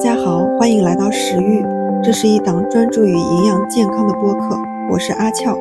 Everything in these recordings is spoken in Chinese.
大家好，欢迎来到食欲，这是一档专注于营养健康的播客，我是阿俏。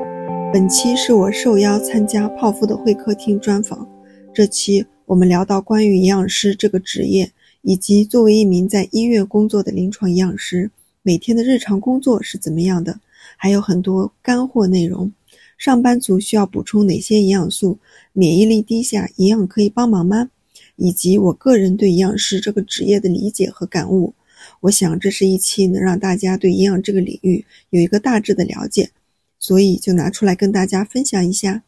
本期是我受邀参加泡芙的会客厅专访，这期我们聊到关于营养师这个职业，以及作为一名在医院工作的临床营养师，每天的日常工作是怎么样的，还有很多干货内容。上班族需要补充哪些营养素？免疫力低下，营养可以帮忙吗？以及我个人对营养师这个职业的理解和感悟，我想这是一期能让大家对营养这个领域有一个大致的了解，所以就拿出来跟大家分享一下。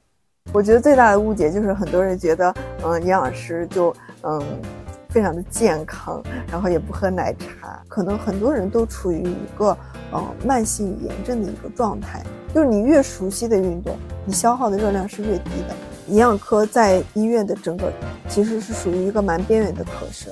我觉得最大的误解就是很多人觉得，嗯，营养师就嗯非常的健康，然后也不喝奶茶，可能很多人都处于一个嗯慢性炎症的一个状态，就是你越熟悉的运动，你消耗的热量是越低的。营养科在医院的整个其实是属于一个蛮边缘的科室。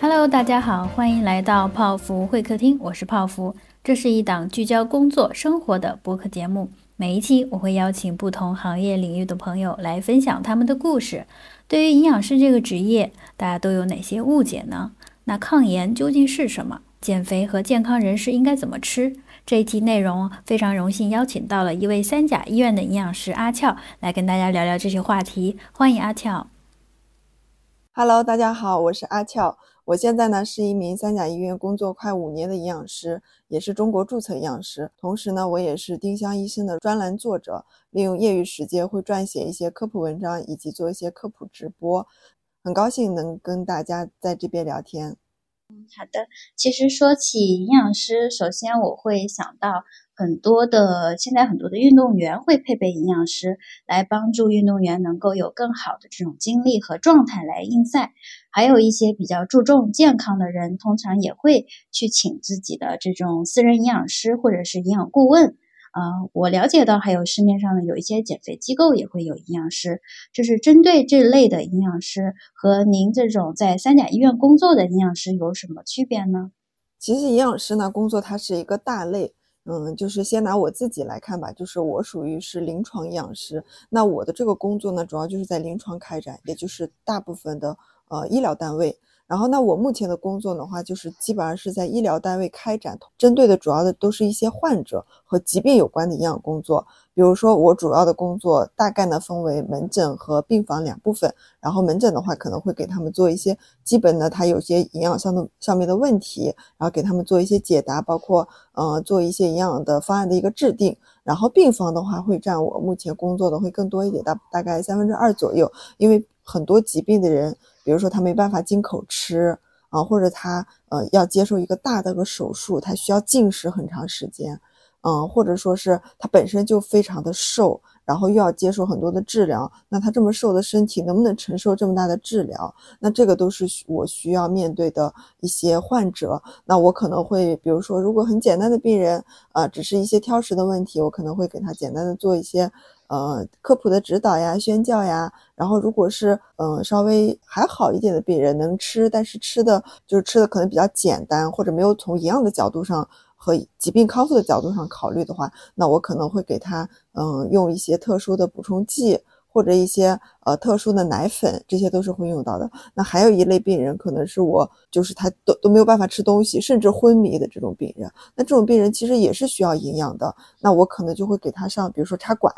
Hello，大家好，欢迎来到泡芙会客厅，我是泡芙。这是一档聚焦工作生活的播客节目。每一期我会邀请不同行业领域的朋友来分享他们的故事。对于营养师这个职业，大家都有哪些误解呢？那抗炎究竟是什么？减肥和健康人士应该怎么吃？这一期内容非常荣幸邀请到了一位三甲医院的营养师阿俏来跟大家聊聊这些话题。欢迎阿俏。Hello，大家好，我是阿俏。我现在呢是一名三甲医院工作快五年的营养师，也是中国注册营养师。同时呢，我也是丁香医生的专栏作者，利用业余时间会撰写一些科普文章，以及做一些科普直播。很高兴能跟大家在这边聊天。嗯，好的。其实说起营养师，首先我会想到很多的，现在很多的运动员会配备营养师，来帮助运动员能够有更好的这种精力和状态来应赛。还有一些比较注重健康的人，通常也会去请自己的这种私人营养师或者是营养顾问。啊，我了解到还有市面上的有一些减肥机构也会有营养师，就是针对这类的营养师和您这种在三甲医院工作的营养师有什么区别呢？其实营养师呢工作它是一个大类，嗯，就是先拿我自己来看吧，就是我属于是临床营养师，那我的这个工作呢主要就是在临床开展，也就是大部分的呃医疗单位。然后，那我目前的工作的话，就是基本上是在医疗单位开展，针对的主要的都是一些患者和疾病有关的营养工作。比如说，我主要的工作大概呢分为门诊和病房两部分。然后门诊的话，可能会给他们做一些基本的，他有些营养上的上面的问题，然后给他们做一些解答，包括呃做一些营养的方案的一个制定。然后病房的话，会占我目前工作的会更多一点，大大概三分之二左右，因为很多疾病的人。比如说他没办法进口吃啊，或者他呃要接受一个大的个手术，他需要进食很长时间，嗯，或者说是他本身就非常的瘦，然后又要接受很多的治疗，那他这么瘦的身体能不能承受这么大的治疗？那这个都是我需要面对的一些患者。那我可能会，比如说如果很简单的病人啊，只是一些挑食的问题，我可能会给他简单的做一些。呃，科普的指导呀，宣教呀，然后如果是嗯稍微还好一点的病人能吃，但是吃的就是吃的可能比较简单，或者没有从营养的角度上和疾病康复的角度上考虑的话，那我可能会给他嗯用一些特殊的补充剂或者一些呃特殊的奶粉，这些都是会用到的。那还有一类病人，可能是我就是他都都没有办法吃东西，甚至昏迷的这种病人，那这种病人其实也是需要营养的，那我可能就会给他上，比如说插管。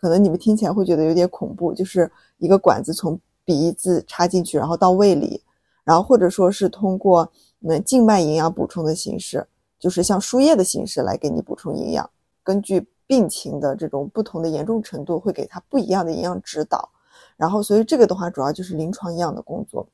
可能你们听起来会觉得有点恐怖，就是一个管子从鼻子插进去，然后到胃里，然后或者说是通过那静脉营养补充的形式，就是像输液的形式来给你补充营养。根据病情的这种不同的严重程度，会给他不一样的营养指导。然后，所以这个的话，主要就是临床营养的工作。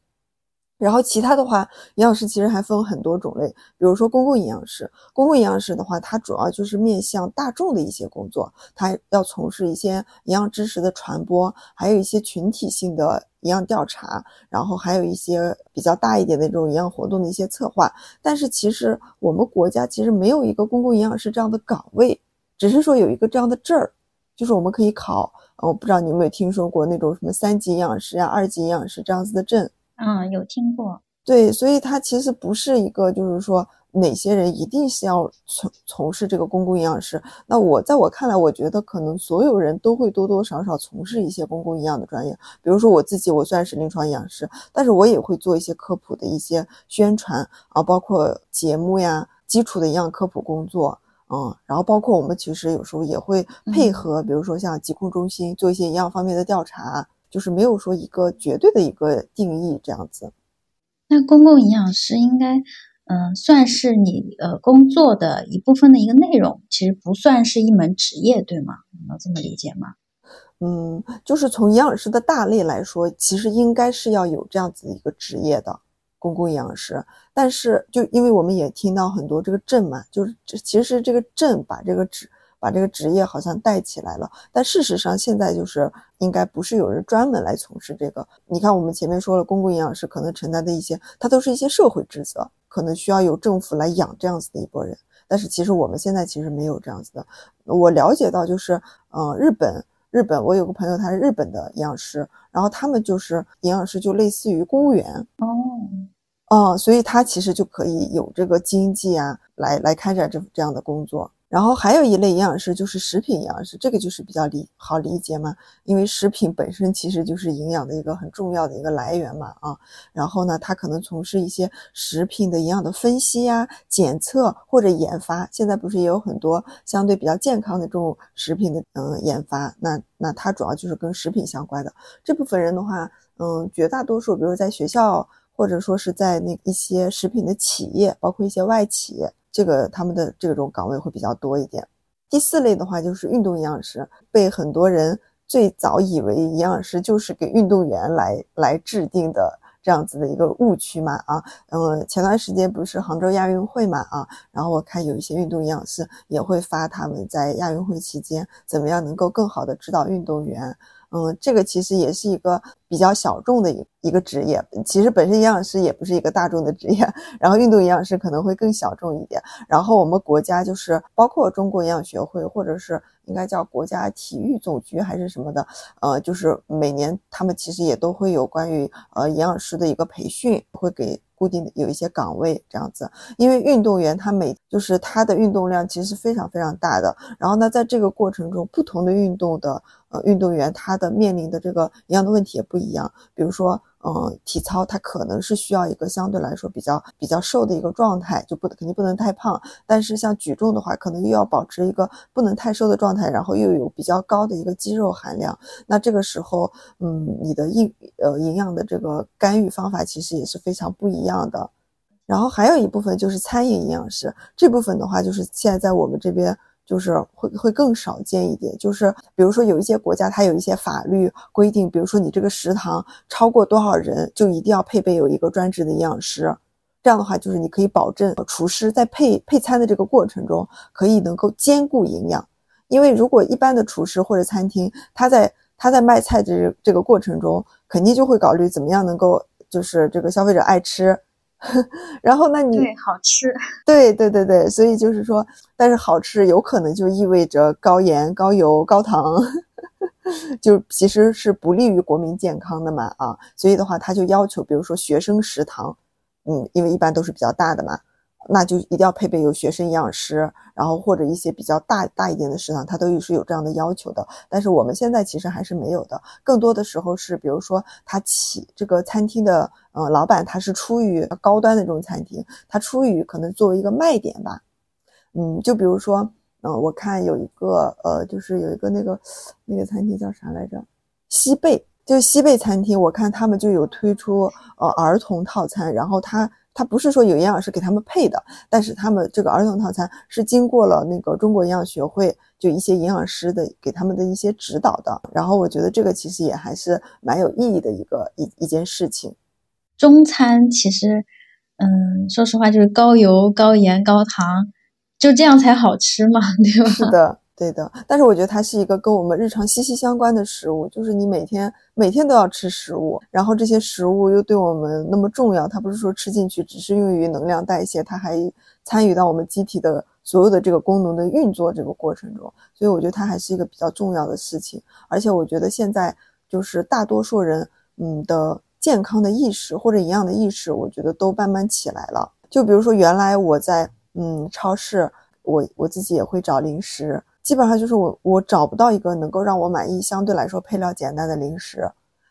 然后其他的话，营养师其实还分很多种类，比如说公共营养师。公共营养师的话，它主要就是面向大众的一些工作，它要从事一些营养知识的传播，还有一些群体性的营养调查，然后还有一些比较大一点的这种营养活动的一些策划。但是其实我们国家其实没有一个公共营养师这样的岗位，只是说有一个这样的证儿，就是我们可以考。我不知道你有没有听说过那种什么三级营养师呀、二级营养师这样子的证。嗯，有听过。对，所以它其实不是一个，就是说哪些人一定是要从从事这个公共营养师？那我在我看来，我觉得可能所有人都会多多少少从事一些公共营养的专业。比如说我自己，我虽然是临床营养师，但是我也会做一些科普的一些宣传啊，包括节目呀、基础的营养科普工作，嗯，然后包括我们其实有时候也会配合，比如说像疾控中心做一些营养方面的调查，就是没有说一个绝对的一个定义这样子。那公共营养师应该，嗯，算是你呃工作的一部分的一个内容，其实不算是一门职业，对吗？能这么理解吗？嗯，就是从营养师的大类来说，其实应该是要有这样子的一个职业的公共营养师。但是，就因为我们也听到很多这个证嘛，就是这其实这个证把这个职。把这个职业好像带起来了，但事实上现在就是应该不是有人专门来从事这个。你看，我们前面说了，公共营养师可能承担的一些，它都是一些社会职责，可能需要有政府来养这样子的一拨人。但是其实我们现在其实没有这样子的。我了解到就是，嗯，日本，日本，我有个朋友他是日本的营养师，然后他们就是营养师，就类似于公务员哦，哦，所以他其实就可以有这个经济啊，来来开展这这样的工作。然后还有一类营养师就是食品营养师，这个就是比较理好理解嘛，因为食品本身其实就是营养的一个很重要的一个来源嘛啊。然后呢，他可能从事一些食品的营养的分析呀、检测或者研发。现在不是也有很多相对比较健康的这种食品的嗯研发？那那他主要就是跟食品相关的这部分人的话，嗯，绝大多数，比如在学校或者说是在那一些食品的企业，包括一些外企。这个他们的这种岗位会比较多一点。第四类的话就是运动营养师，被很多人最早以为营养师就是给运动员来来制定的这样子的一个误区嘛啊，嗯，前段时间不是杭州亚运会嘛啊，然后我看有一些运动营养师也会发他们在亚运会期间怎么样能够更好的指导运动员。嗯，这个其实也是一个比较小众的一一个职业。其实本身营养师也不是一个大众的职业，然后运动营养师可能会更小众一点。然后我们国家就是包括中国营养学会，或者是应该叫国家体育总局还是什么的，呃，就是每年他们其实也都会有关于呃营养师的一个培训，会给固定的有一些岗位这样子。因为运动员他每就是他的运动量其实是非常非常大的。然后呢，在这个过程中，不同的运动的。呃，运动员他的面临的这个营养的问题也不一样。比如说，嗯，体操他可能是需要一个相对来说比较比较瘦的一个状态，就不肯定不能太胖。但是像举重的话，可能又要保持一个不能太瘦的状态，然后又有比较高的一个肌肉含量。那这个时候，嗯，你的营呃营养的这个干预方法其实也是非常不一样的。然后还有一部分就是餐饮营养师，这部分的话就是现在在我们这边。就是会会更少见一点，就是比如说有一些国家它有一些法律规定，比如说你这个食堂超过多少人就一定要配备有一个专职的营养师，这样的话就是你可以保证厨师在配配餐的这个过程中可以能够兼顾营养，因为如果一般的厨师或者餐厅他在他在卖菜这这个过程中肯定就会考虑怎么样能够就是这个消费者爱吃。然后，那你对好吃，对对对对，所以就是说，但是好吃有可能就意味着高盐、高油、高糖，就其实是不利于国民健康的嘛啊，所以的话，他就要求，比如说学生食堂，嗯，因为一般都是比较大的嘛。那就一定要配备有学生营养师，然后或者一些比较大大一点的食堂，它都是有这样的要求的。但是我们现在其实还是没有的，更多的时候是，比如说他起这个餐厅的，呃，老板他是出于高端的这种餐厅，他出于可能作为一个卖点吧，嗯，就比如说，嗯，我看有一个，呃，就是有一个那个那个餐厅叫啥来着？西贝，就西贝餐厅，我看他们就有推出呃儿童套餐，然后他。他不是说有营养师给他们配的，但是他们这个儿童套餐是经过了那个中国营养学会就一些营养师的给他们的一些指导的。然后我觉得这个其实也还是蛮有意义的一个一一件事情。中餐其实，嗯，说实话就是高油、高盐、高糖，就这样才好吃嘛，对吧？是的。对的，但是我觉得它是一个跟我们日常息息相关的食物，就是你每天每天都要吃食物，然后这些食物又对我们那么重要，它不是说吃进去只是用于能量代谢，它还参与到我们机体的所有的这个功能的运作这个过程中，所以我觉得它还是一个比较重要的事情。而且我觉得现在就是大多数人，嗯的健康的意识或者营养的意识，我觉得都慢慢起来了。就比如说原来我在嗯超市，我我自己也会找零食，基本上就是我我找不到一个能够让我满意、相对来说配料简单的零食。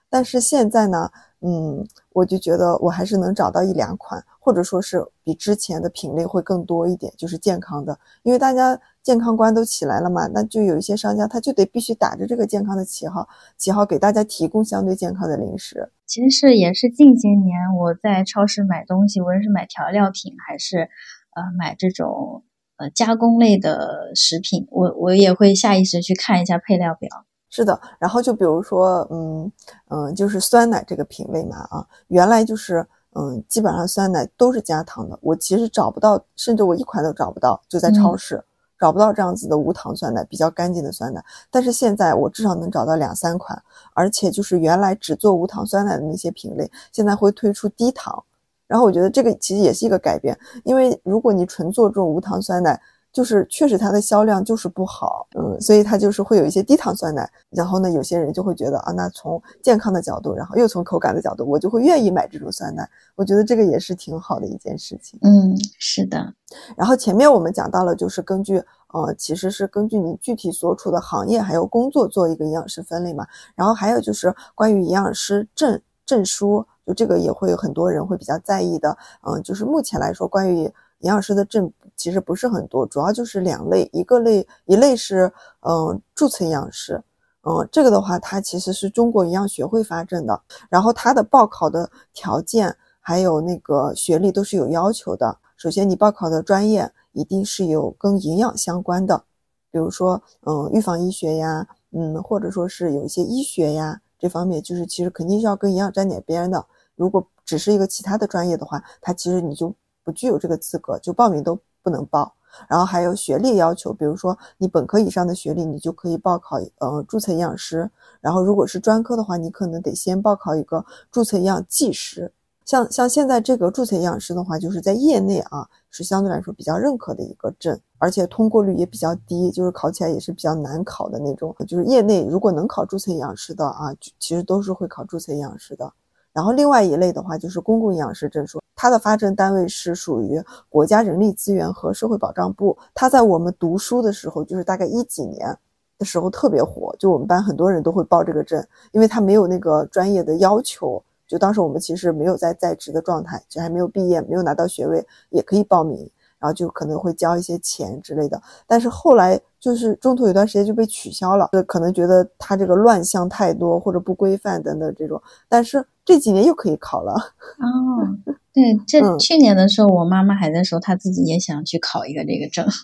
但是现在呢，嗯，我就觉得我还是能找到一两款，或者说是比之前的品类会更多一点，就是健康的，因为大家健康观都起来了嘛，那就有一些商家他就得必须打着这个健康的旗号，旗号给大家提供相对健康的零食。其实是也是近些年我在超市买东西，无论是买调料品还是呃买这种呃加工类的食品，我我也会下意识去看一下配料表。是的，然后就比如说，嗯嗯，就是酸奶这个品类嘛，啊，原来就是嗯，基本上酸奶都是加糖的，我其实找不到，甚至我一款都找不到，就在超市找不到这样子的无糖酸奶，比较干净的酸奶。但是现在我至少能找到两三款，而且就是原来只做无糖酸奶的那些品类，现在会推出低糖。然后我觉得这个其实也是一个改变，因为如果你纯做这种无糖酸奶。就是确实它的销量就是不好，嗯，所以它就是会有一些低糖酸奶。然后呢，有些人就会觉得啊，那从健康的角度，然后又从口感的角度，我就会愿意买这种酸奶。我觉得这个也是挺好的一件事情。嗯，是的。然后前面我们讲到了，就是根据呃，其实是根据你具体所处的行业还有工作做一个营养师分类嘛。然后还有就是关于营养师证证书，就这个也会有很多人会比较在意的。嗯，就是目前来说，关于营养师的证。其实不是很多，主要就是两类，一个类一类是嗯注册营养师，嗯这个的话它其实是中国营养学会发证的，然后它的报考的条件还有那个学历都是有要求的。首先你报考的专业一定是有跟营养相关的，比如说嗯预防医学呀，嗯或者说是有一些医学呀这方面，就是其实肯定是要跟营养沾点边的。如果只是一个其他的专业的话，它其实你就不具有这个资格，就报名都。不能报，然后还有学历要求，比如说你本科以上的学历，你就可以报考呃注册营养师。然后如果是专科的话，你可能得先报考一个注册营养技师。像像现在这个注册营养师的话，就是在业内啊是相对来说比较认可的一个证，而且通过率也比较低，就是考起来也是比较难考的那种。就是业内如果能考注册营养师的啊，其实都是会考注册营养师的。然后另外一类的话就是公共营养师证书，它的发证单位是属于国家人力资源和社会保障部。它在我们读书的时候，就是大概一几年的时候特别火，就我们班很多人都会报这个证，因为它没有那个专业的要求。就当时我们其实没有在在职的状态，就还没有毕业，没有拿到学位，也可以报名。然后就可能会交一些钱之类的，但是后来就是中途有段时间就被取消了，就可能觉得他这个乱象太多或者不规范等等这种。但是这几年又可以考了。哦，对，这去年的时候，我妈妈还在说，她自己也想去考一个这个证。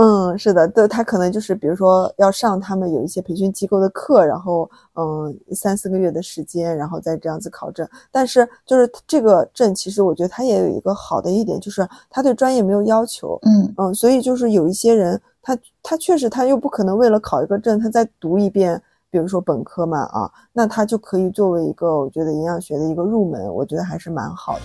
嗯，是的，对他可能就是比如说要上他们有一些培训机构的课，然后嗯三四个月的时间，然后再这样子考证。但是就是这个证，其实我觉得它也有一个好的一点，就是他对专业没有要求。嗯嗯，所以就是有一些人，他他确实他又不可能为了考一个证，他再读一遍，比如说本科嘛啊，那他就可以作为一个我觉得营养学的一个入门，我觉得还是蛮好的。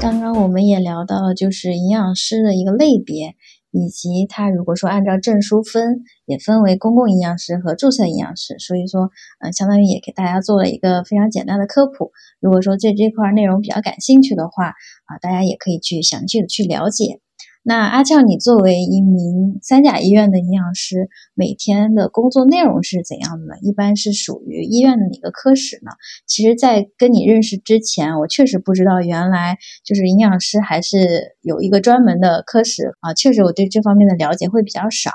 刚刚我们也聊到了，就是营养师的一个类别，以及他如果说按照证书分，也分为公共营养师和注册营养师。所以说，嗯，相当于也给大家做了一个非常简单的科普。如果说对这块内容比较感兴趣的话，啊，大家也可以去详细的去了解。那阿俏，你作为一名三甲医院的营养师，每天的工作内容是怎样的呢？一般是属于医院的哪个科室呢？其实，在跟你认识之前，我确实不知道原来就是营养师还是有一个专门的科室啊。确实，我对这方面的了解会比较少。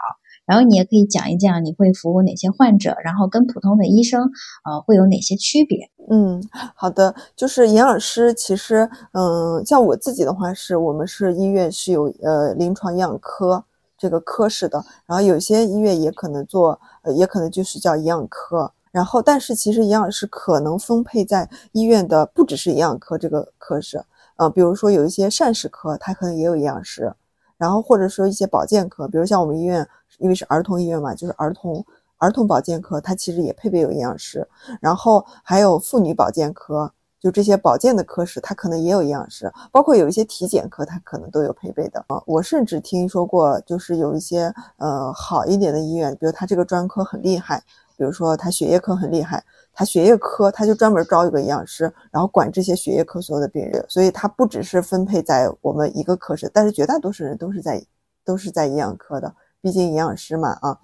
然后你也可以讲一讲你会服务哪些患者，然后跟普通的医生呃会有哪些区别？嗯，好的，就是营养师其实，嗯，像我自己的话，是我们是医院是有呃临床营养科这个科室的，然后有些医院也可能做，呃，也可能就是叫营养科。然后，但是其实营养师可能分配在医院的不只是营养科这个科室，呃，比如说有一些膳食科，它可能也有营养师，然后或者说一些保健科，比如像我们医院。因为是儿童医院嘛，就是儿童儿童保健科，它其实也配备有营养师，然后还有妇女保健科，就这些保健的科室，它可能也有营养师，包括有一些体检科，它可能都有配备的啊。我甚至听说过，就是有一些呃好一点的医院，比如他这个专科很厉害，比如说他血液科很厉害，他血液科他就专门招一个营养师，然后管这些血液科所有的病人，所以他不只是分配在我们一个科室，但是绝大多数人都是在都是在营养科的，毕竟营养师嘛啊。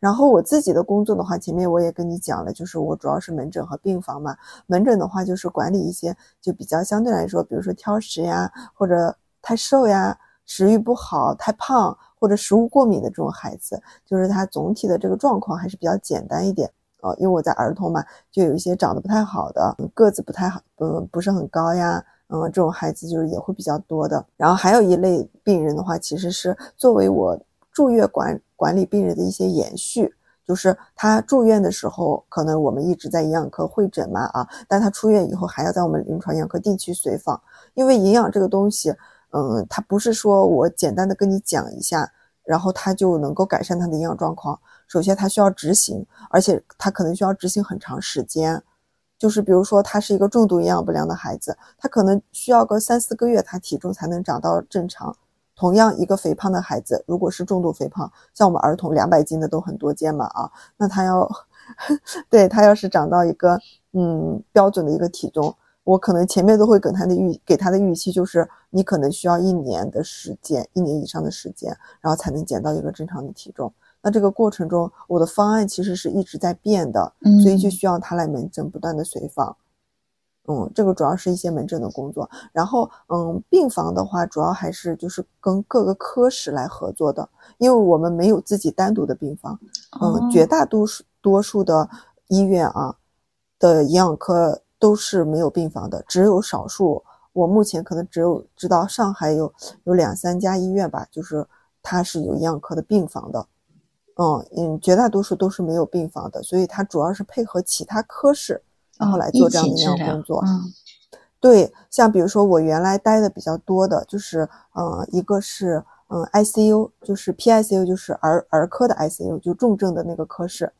然后我自己的工作的话，前面我也跟你讲了，就是我主要是门诊和病房嘛。门诊的话就是管理一些就比较相对来说，比如说挑食呀，或者太瘦呀，食欲不好、太胖或者食物过敏的这种孩子，就是他总体的这个状况还是比较简单一点哦。因为我在儿童嘛，就有一些长得不太好的，个子不太好，嗯，不是很高呀，嗯，这种孩子就是也会比较多的。然后还有一类病人的话，其实是作为我住院管。管理病人的一些延续，就是他住院的时候，可能我们一直在营养科会诊嘛啊，但他出院以后还要在我们临床营养科定期随访，因为营养这个东西，嗯，它不是说我简单的跟你讲一下，然后他就能够改善他的营养状况。首先他需要执行，而且他可能需要执行很长时间，就是比如说他是一个重度营养不良的孩子，他可能需要个三四个月，他体重才能长到正常。同样一个肥胖的孩子，如果是重度肥胖，像我们儿童两百斤的都很多见嘛啊，那他要，对他要是长到一个嗯标准的一个体重，我可能前面都会给他的预给他的预期就是你可能需要一年的时间，一年以上的时间，然后才能减到一个正常的体重。那这个过程中，我的方案其实是一直在变的，所以就需要他来门诊不断的随访。嗯，这个主要是一些门诊的工作，然后嗯，病房的话，主要还是就是跟各个科室来合作的，因为我们没有自己单独的病房，嗯，绝大多数多数的医院啊的营养科都是没有病房的，只有少数，我目前可能只有知道上海有有两三家医院吧，就是它是有营养科的病房的，嗯嗯，绝大多数都是没有病房的，所以它主要是配合其他科室。然后来做这样的营养工作，嗯，对，像比如说我原来待的比较多的，就是呃，一个是嗯 ICU，就是 PICU，就是儿儿科的 ICU，就重症的那个科室。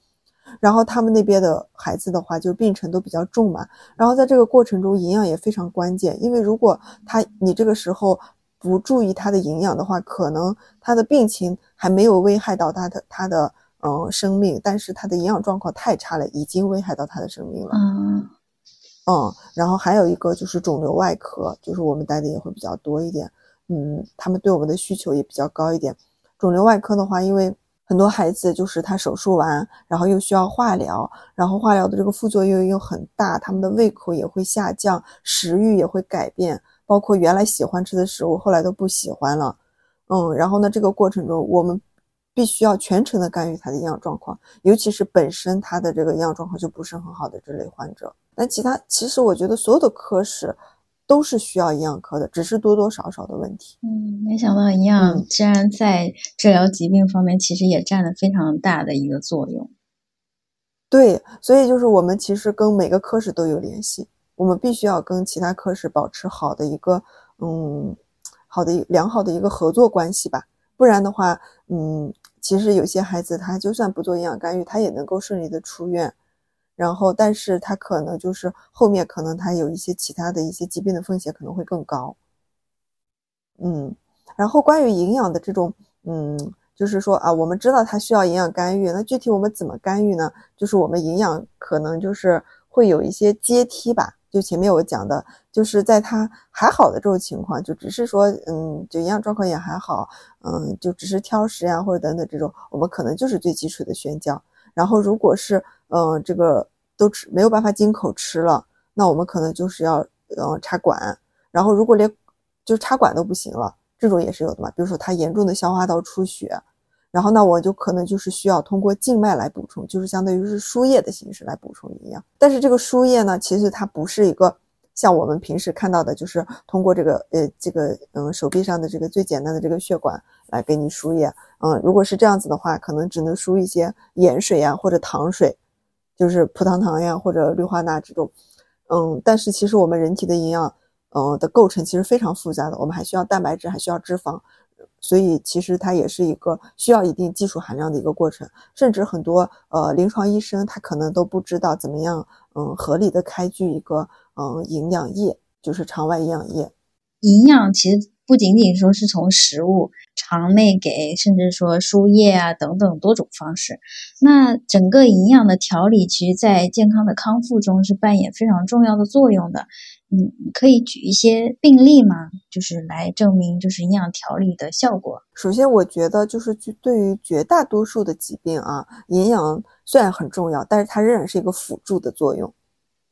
然后他们那边的孩子的话，就病程都比较重嘛。然后在这个过程中，营养也非常关键，因为如果他你这个时候不注意他的营养的话，可能他的病情还没有危害到他的他的。嗯，生命，但是他的营养状况太差了，已经危害到他的生命了。嗯，嗯，然后还有一个就是肿瘤外科，就是我们待的也会比较多一点。嗯，他们对我们的需求也比较高一点。肿瘤外科的话，因为很多孩子就是他手术完，然后又需要化疗，然后化疗的这个副作用又很大，他们的胃口也会下降，食欲也会改变，包括原来喜欢吃的食物，后来都不喜欢了。嗯，然后呢，这个过程中我们。必须要全程的干预他的营养状况，尤其是本身他的这个营养状况就不是很好的这类患者。那其他其实我觉得所有的科室都是需要营养科的，只是多多少少的问题。嗯，没想到营养竟然在治疗疾病方面其实也占了非常大的一个作用。对，所以就是我们其实跟每个科室都有联系，我们必须要跟其他科室保持好的一个嗯好的良好的一个合作关系吧。不然的话，嗯，其实有些孩子他就算不做营养干预，他也能够顺利的出院。然后，但是他可能就是后面可能他有一些其他的一些疾病的风险可能会更高。嗯，然后关于营养的这种，嗯，就是说啊，我们知道他需要营养干预，那具体我们怎么干预呢？就是我们营养可能就是会有一些阶梯吧。就前面我讲的，就是在他还好的这种情况，就只是说，嗯，就营养状况也还好，嗯，就只是挑食呀或者等等这种，我们可能就是最基础的宣教。然后如果是，嗯，这个都吃没有办法经口吃了，那我们可能就是要，嗯，插管。然后如果连就插管都不行了，这种也是有的嘛。比如说他严重的消化道出血。然后那我就可能就是需要通过静脉来补充，就是相当于是输液的形式来补充营养。但是这个输液呢，其实它不是一个像我们平时看到的，就是通过这个呃这个嗯手臂上的这个最简单的这个血管来给你输液。嗯，如果是这样子的话，可能只能输一些盐水呀或者糖水，就是葡萄糖呀或者氯化钠这种。嗯，但是其实我们人体的营养嗯的构成其实非常复杂的，我们还需要蛋白质，还需要脂肪。所以其实它也是一个需要一定技术含量的一个过程，甚至很多呃临床医生他可能都不知道怎么样嗯合理的开具一个嗯营养液，就是肠外营养液。营养其实不仅仅说是从食物、肠内给，甚至说输液啊等等多种方式。那整个营养的调理，其实在健康的康复中是扮演非常重要的作用的。嗯，可以举一些病例吗？就是来证明就是营养调理的效果。首先，我觉得就是对于绝大多数的疾病啊，营养虽然很重要，但是它仍然是一个辅助的作用，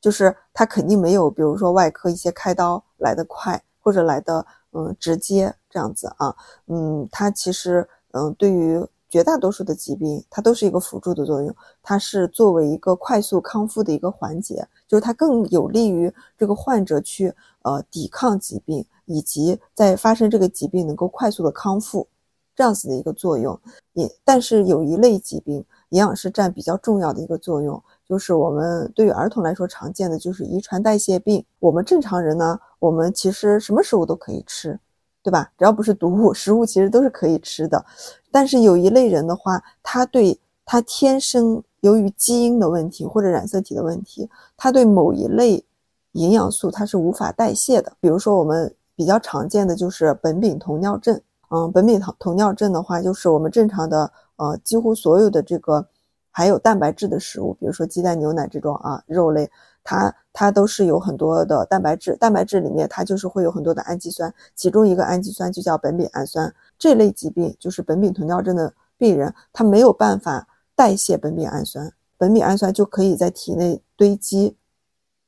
就是它肯定没有比如说外科一些开刀来得快或者来的嗯直接这样子啊。嗯，它其实嗯对于。绝大多数的疾病，它都是一个辅助的作用，它是作为一个快速康复的一个环节，就是它更有利于这个患者去呃抵抗疾病，以及在发生这个疾病能够快速的康复，这样子的一个作用。也但是有一类疾病，营养是占比较重要的一个作用，就是我们对于儿童来说常见的就是遗传代谢病。我们正常人呢，我们其实什么食物都可以吃。对吧？只要不是毒物，食物其实都是可以吃的。但是有一类人的话，他对他天生由于基因的问题或者染色体的问题，他对某一类营养素他是无法代谢的。比如说我们比较常见的就是苯丙酮尿症。嗯，苯丙酮酮尿症的话，就是我们正常的呃几乎所有的这个含有蛋白质的食物，比如说鸡蛋、牛奶这种啊肉类。它它都是有很多的蛋白质，蛋白质里面它就是会有很多的氨基酸，其中一个氨基酸就叫苯丙氨酸。这类疾病就是苯丙酮尿症的病人，他没有办法代谢苯丙氨酸，苯丙氨酸就可以在体内堆积，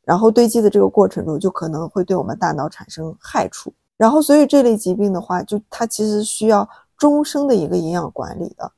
然后堆积的这个过程中就可能会对我们大脑产生害处。然后所以这类疾病的话，就它其实需要终生的一个营养管理的，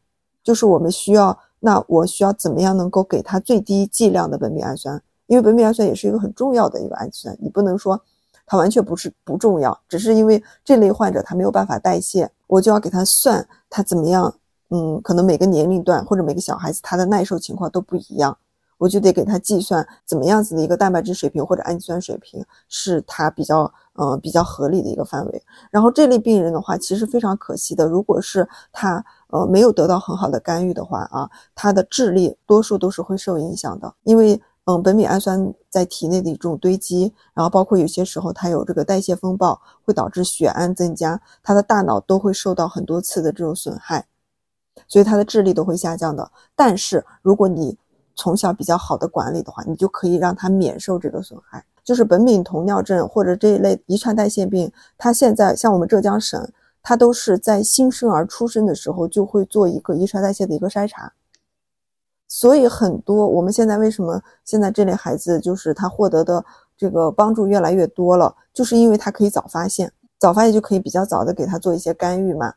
就是我们需要，那我需要怎么样能够给他最低剂量的苯丙氨酸？因为苯丙氨酸也是一个很重要的一个氨基酸，你不能说它完全不是不重要，只是因为这类患者他没有办法代谢，我就要给他算他怎么样，嗯，可能每个年龄段或者每个小孩子他的耐受情况都不一样，我就得给他计算怎么样子的一个蛋白质水平或者氨基酸水平是他比较呃比较合理的一个范围。然后这类病人的话，其实非常可惜的，如果是他呃没有得到很好的干预的话啊，他的智力多数都是会受影响的，因为。嗯，苯丙氨酸在体内的一种堆积，然后包括有些时候它有这个代谢风暴，会导致血氨增加，他的大脑都会受到很多次的这种损害，所以他的智力都会下降的。但是如果你从小比较好的管理的话，你就可以让他免受这个损害。就是苯丙酮尿症或者这一类遗传代谢病，它现在像我们浙江省，它都是在新生儿出生的时候就会做一个遗传代谢的一个筛查。所以很多我们现在为什么现在这类孩子就是他获得的这个帮助越来越多了，就是因为他可以早发现，早发现就可以比较早的给他做一些干预嘛。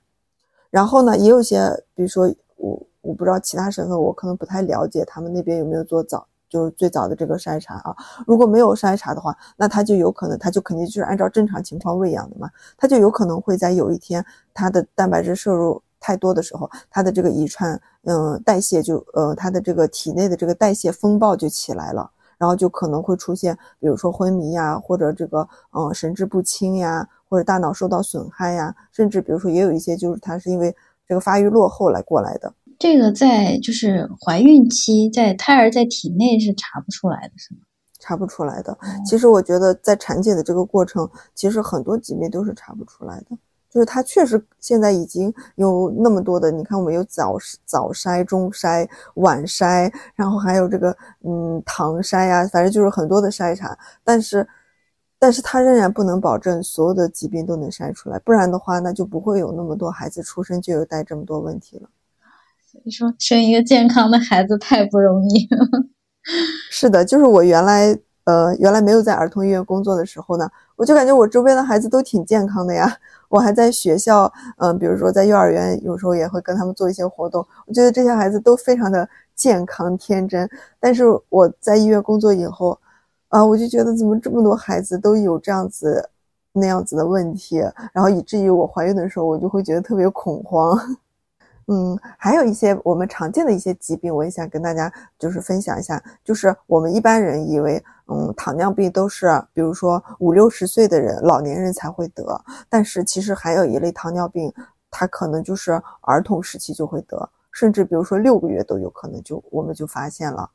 然后呢，也有些比如说我我不知道其他省份，我可能不太了解他们那边有没有做早就是最早的这个筛查啊。如果没有筛查的话，那他就有可能他就肯定就是按照正常情况喂养的嘛，他就有可能会在有一天他的蛋白质摄入。太多的时候，他的这个遗传，嗯，代谢就，呃，他的这个体内的这个代谢风暴就起来了，然后就可能会出现，比如说昏迷呀，或者这个，嗯，神志不清呀，或者大脑受到损害呀，甚至比如说也有一些就是他是因为这个发育落后来过来的。这个在就是怀孕期，在胎儿在体内是查不出来的，是吗？查不出来的。其实我觉得在产检的这个过程，其实很多疾病都是查不出来的。就是它确实现在已经有那么多的，你看我们有早早筛、中筛、晚筛，然后还有这个嗯糖筛呀，反正就是很多的筛查，但是，但是它仍然不能保证所有的疾病都能筛出来，不然的话，那就不会有那么多孩子出生就有带这么多问题了。所以说，生一个健康的孩子太不容易了。是的，就是我原来呃原来没有在儿童医院工作的时候呢，我就感觉我周边的孩子都挺健康的呀。我还在学校，嗯，比如说在幼儿园，有时候也会跟他们做一些活动。我觉得这些孩子都非常的健康天真。但是我在医院工作以后，啊，我就觉得怎么这么多孩子都有这样子那样子的问题，然后以至于我怀孕的时候，我就会觉得特别恐慌。嗯，还有一些我们常见的一些疾病，我也想跟大家就是分享一下。就是我们一般人以为，嗯，糖尿病都是比如说五六十岁的人、老年人才会得，但是其实还有一类糖尿病，它可能就是儿童时期就会得，甚至比如说六个月都有可能就我们就发现了。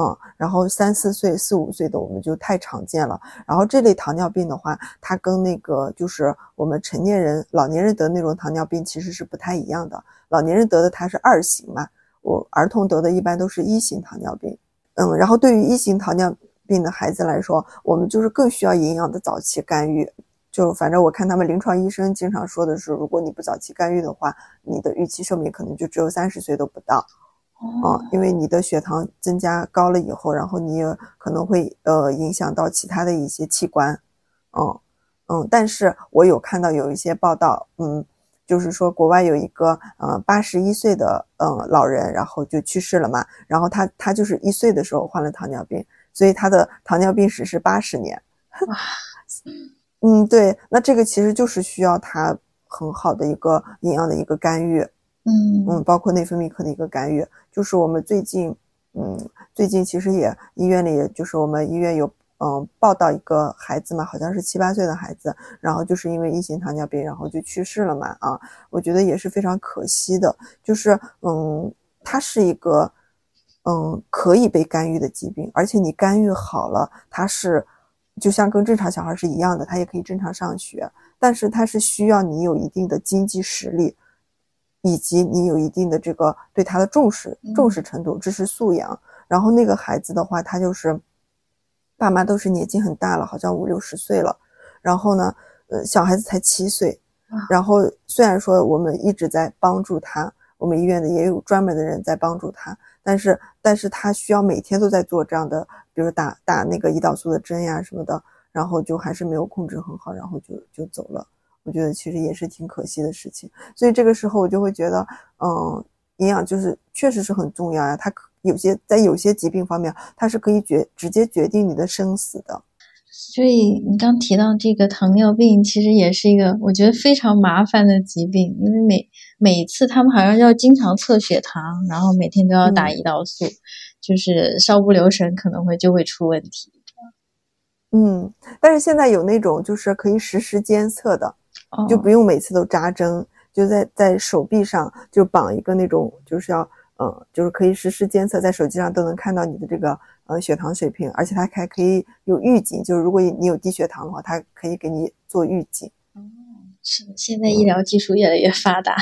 嗯，然后三四岁、四五岁的我们就太常见了。然后这类糖尿病的话，它跟那个就是我们成年人、老年人得那种糖尿病其实是不太一样的。老年人得的它是二型嘛，我儿童得的一般都是一型糖尿病。嗯，然后对于一型糖尿病的孩子来说，我们就是更需要营养的早期干预。就反正我看他们临床医生经常说的是，如果你不早期干预的话，你的预期寿命可能就只有三十岁都不到。哦，因为你的血糖增加高了以后，然后你也可能会呃影响到其他的一些器官，嗯嗯，但是我有看到有一些报道，嗯，就是说国外有一个呃八十一岁的嗯老人，然后就去世了嘛，然后他他就是一岁的时候患了糖尿病，所以他的糖尿病史是八十年，哇，嗯，对，那这个其实就是需要他很好的一个营养的一个干预。嗯嗯，包括内分泌科的一个干预，就是我们最近，嗯，最近其实也医院里，就是我们医院有，嗯，报道一个孩子嘛，好像是七八岁的孩子，然后就是因为一型糖尿病，然后就去世了嘛，啊，我觉得也是非常可惜的，就是，嗯，它是一个，嗯，可以被干预的疾病，而且你干预好了，它是，就像跟正常小孩是一样的，他也可以正常上学，但是它是需要你有一定的经济实力。以及你有一定的这个对他的重视重视程度、知识素养，然后那个孩子的话，他就是爸妈都是年纪很大了，好像五六十岁了，然后呢，呃，小孩子才七岁，然后虽然说我们一直在帮助他，我们医院的也有专门的人在帮助他，但是但是他需要每天都在做这样的，比如打打那个胰岛素的针呀什么的，然后就还是没有控制很好，然后就就走了。我觉得其实也是挺可惜的事情，所以这个时候我就会觉得，嗯，营养就是确实是很重要呀。它可有些在有些疾病方面，它是可以决直接决定你的生死的。所以你刚提到这个糖尿病，其实也是一个我觉得非常麻烦的疾病，因为每每次他们好像要经常测血糖，然后每天都要打胰岛素，就是稍不留神可能会就会出问题。嗯，但是现在有那种就是可以实时监测的。就不用每次都扎针，就在在手臂上就绑一个那种，就是要，嗯，就是可以实时监测，在手机上都能看到你的这个呃血糖水平，而且它还可以有预警，就是如果你有低血糖的话，它可以给你做预警。哦，是的，现在医疗技术越来越发达。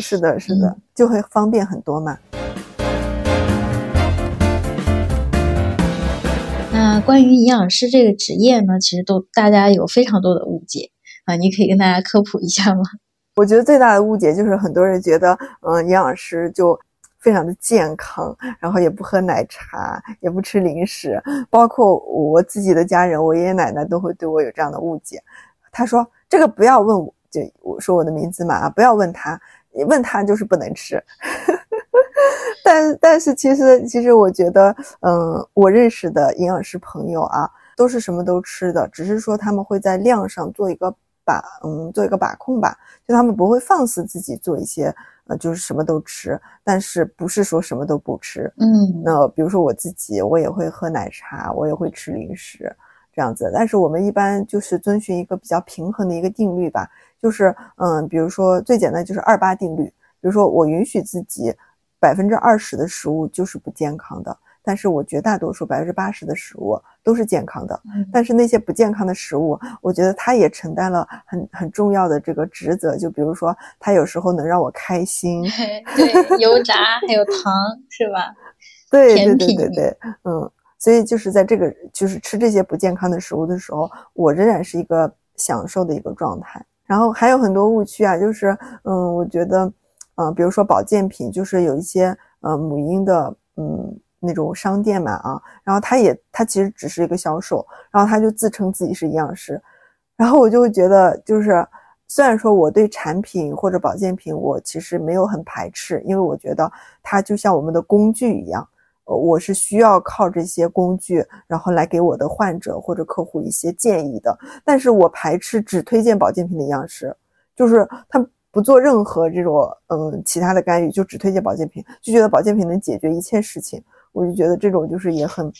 是的，是的，就会方便很多嘛。那关于营养师这个职业呢，其实都大家有非常多的误解。啊，你可以跟大家科普一下吗？我觉得最大的误解就是很多人觉得，嗯，营养师就非常的健康，然后也不喝奶茶，也不吃零食，包括我自己的家人，我爷爷奶奶都会对我有这样的误解。他说：“这个不要问我，就我说我的名字嘛，啊，不要问他，问他就是不能吃。”但但是其实其实我觉得，嗯，我认识的营养师朋友啊，都是什么都吃的，只是说他们会在量上做一个。把嗯做一个把控吧，就他们不会放肆自己做一些呃就是什么都吃，但是不是说什么都不吃，嗯，那比如说我自己我也会喝奶茶，我也会吃零食这样子，但是我们一般就是遵循一个比较平衡的一个定律吧，就是嗯比如说最简单就是二八定律，比如说我允许自己百分之二十的食物就是不健康的。但是我绝大多数百分之八十的食物都是健康的，但是那些不健康的食物，我觉得它也承担了很很重要的这个职责。就比如说，它有时候能让我开心，对，油炸还有糖是吧？对对对对对，嗯，所以就是在这个就是吃这些不健康的食物的时候，我仍然是一个享受的一个状态。然后还有很多误区啊，就是嗯，我觉得嗯，比如说保健品，就是有一些呃母婴的嗯。那种商店嘛啊，然后他也他其实只是一个销售，然后他就自称自己是营养师，然后我就会觉得，就是虽然说我对产品或者保健品我其实没有很排斥，因为我觉得它就像我们的工具一样，呃我是需要靠这些工具，然后来给我的患者或者客户一些建议的，但是我排斥只推荐保健品的营养师，就是他不做任何这种嗯其他的干预，就只推荐保健品，就觉得保健品能解决一切事情。我就觉得这种就是也很，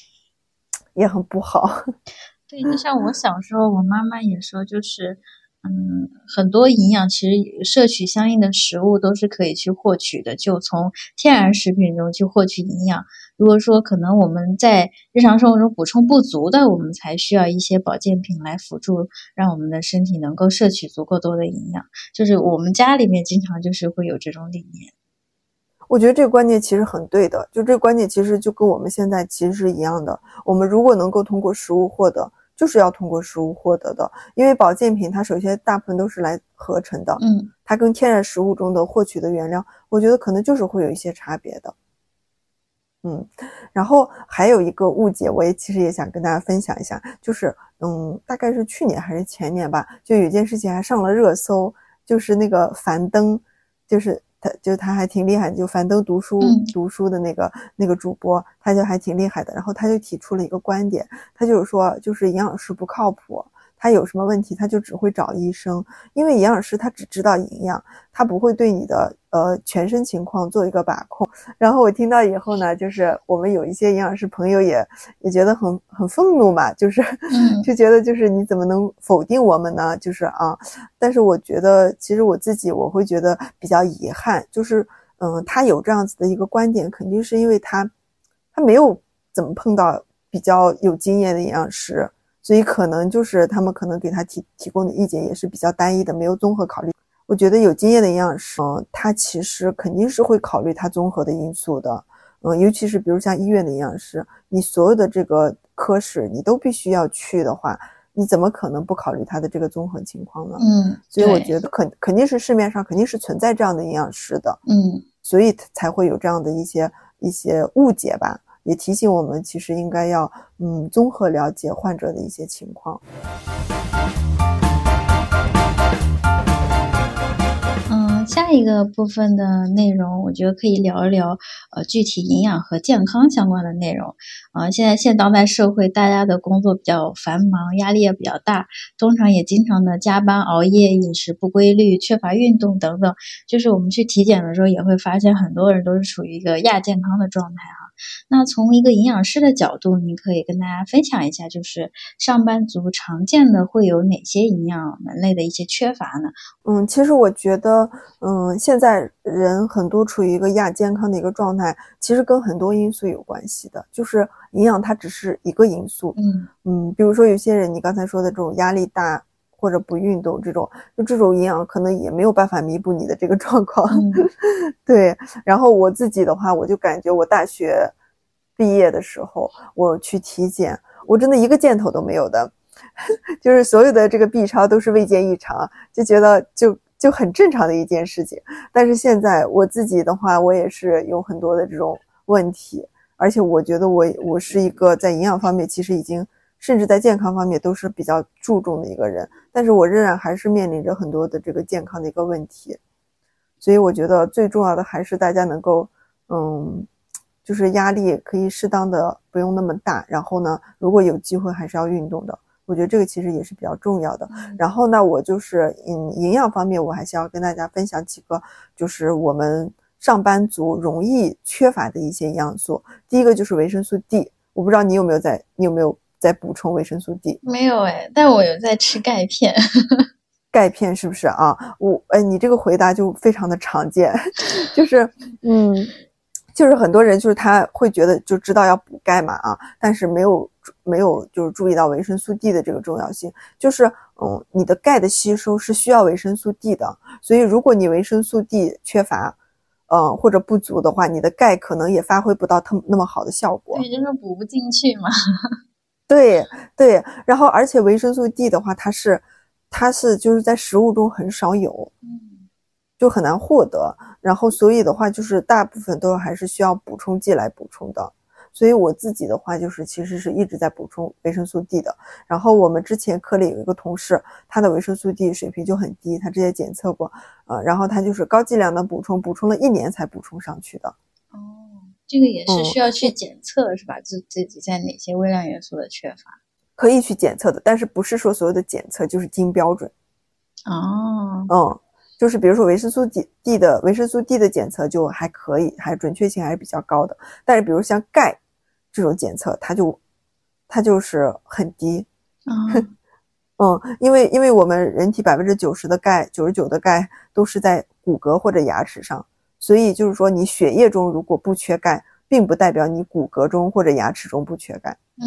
也很不好。对，就像我小时候，我妈妈也说，就是，嗯，很多营养其实摄取相应的食物都是可以去获取的，就从天然食品中去获取营养。如果说可能我们在日常生活中补充不足的，我们才需要一些保健品来辅助，让我们的身体能够摄取足够多的营养。就是我们家里面经常就是会有这种理念。我觉得这个观念其实很对的，就这个观念其实就跟我们现在其实是一样的。我们如果能够通过食物获得。就是要通过食物获得的，因为保健品它首先大部分都是来合成的，嗯，它跟天然食物中的获取的原料，我觉得可能就是会有一些差别的，嗯，然后还有一个误解，我也其实也想跟大家分享一下，就是嗯，大概是去年还是前年吧，就有件事情还上了热搜，就是那个樊登，就是。他就他还挺厉害，就樊登读书读书的那个那个主播，他就还挺厉害的。然后他就提出了一个观点，他就是说，就是营养师不靠谱。他有什么问题，他就只会找医生，因为营养师他只知道营养，他不会对你的呃全身情况做一个把控。然后我听到以后呢，就是我们有一些营养师朋友也也觉得很很愤怒嘛，就是 就觉得就是你怎么能否定我们呢？就是啊，但是我觉得其实我自己我会觉得比较遗憾，就是嗯，他有这样子的一个观点，肯定是因为他他没有怎么碰到比较有经验的营养师。所以可能就是他们可能给他提提供的意见也是比较单一的，没有综合考虑。我觉得有经验的营养师，嗯，他其实肯定是会考虑他综合的因素的，嗯，尤其是比如像医院的营养师，你所有的这个科室你都必须要去的话，你怎么可能不考虑他的这个综合情况呢？嗯，所以我觉得肯肯定是市面上肯定是存在这样的营养师的，嗯，所以才会有这样的一些一些误解吧。也提醒我们，其实应该要嗯综合了解患者的一些情况。嗯，下一个部分的内容，我觉得可以聊一聊呃具体营养和健康相关的内容。啊，现在现当代社会，大家的工作比较繁忙，压力也比较大，通常也经常的加班熬夜，饮食不规律，缺乏运动等等。就是我们去体检的时候，也会发现很多人都是处于一个亚健康的状态哈。那从一个营养师的角度，您可以跟大家分享一下，就是上班族常见的会有哪些营养门类的一些缺乏呢？嗯，其实我觉得，嗯，现在人很多处于一个亚健康的一个状态，其实跟很多因素有关系的，就是营养它只是一个因素。嗯嗯，比如说有些人，你刚才说的这种压力大或者不运动这种，就这种营养可能也没有办法弥补你的这个状况。对，然后我自己的话，我就感觉我大学毕业的时候，我去体检，我真的一个箭头都没有的，就是所有的这个 B 超都是未见异常，就觉得就就很正常的一件事情。但是现在我自己的话，我也是有很多的这种问题，而且我觉得我我是一个在营养方面其实已经，甚至在健康方面都是比较注重的一个人，但是我仍然还是面临着很多的这个健康的一个问题。所以我觉得最重要的还是大家能够，嗯，就是压力可以适当的不用那么大，然后呢，如果有机会还是要运动的。我觉得这个其实也是比较重要的。然后呢，我就是嗯，营养方面我还是要跟大家分享几个，就是我们上班族容易缺乏的一些营养素。第一个就是维生素 D，我不知道你有没有在，你有没有在补充维生素 D？没有哎，但我有在吃钙片。钙片是不是啊？我哎，你这个回答就非常的常见，就是嗯，就是很多人就是他会觉得就知道要补钙嘛啊，但是没有没有就是注意到维生素 D 的这个重要性。就是嗯，你的钙的吸收是需要维生素 D 的，所以如果你维生素 D 缺乏，嗯或者不足的话，你的钙可能也发挥不到它那么好的效果。对，就是补不进去嘛。对对，然后而且维生素 D 的话，它是。它是就是在食物中很少有，嗯，就很难获得。然后所以的话，就是大部分都还是需要补充剂来补充的。所以我自己的话，就是其实是一直在补充维生素 D 的。然后我们之前科里有一个同事，他的维生素 D 水平就很低，他之前检测过，呃，然后他就是高剂量的补充，补充了一年才补充上去的。哦，这个也是需要去检测是吧？自自己在哪些微量元素的缺乏？可以去检测的，但是不是说所有的检测就是金标准哦。嗯，就是比如说维生素 D D 的维生素 D 的检测就还可以，还准确性还是比较高的。但是比如像钙这种检测，它就它就是很低。嗯，嗯，因为因为我们人体百分之九十的钙，九十九的钙都是在骨骼或者牙齿上，所以就是说你血液中如果不缺钙，并不代表你骨骼中或者牙齿中不缺钙。嗯，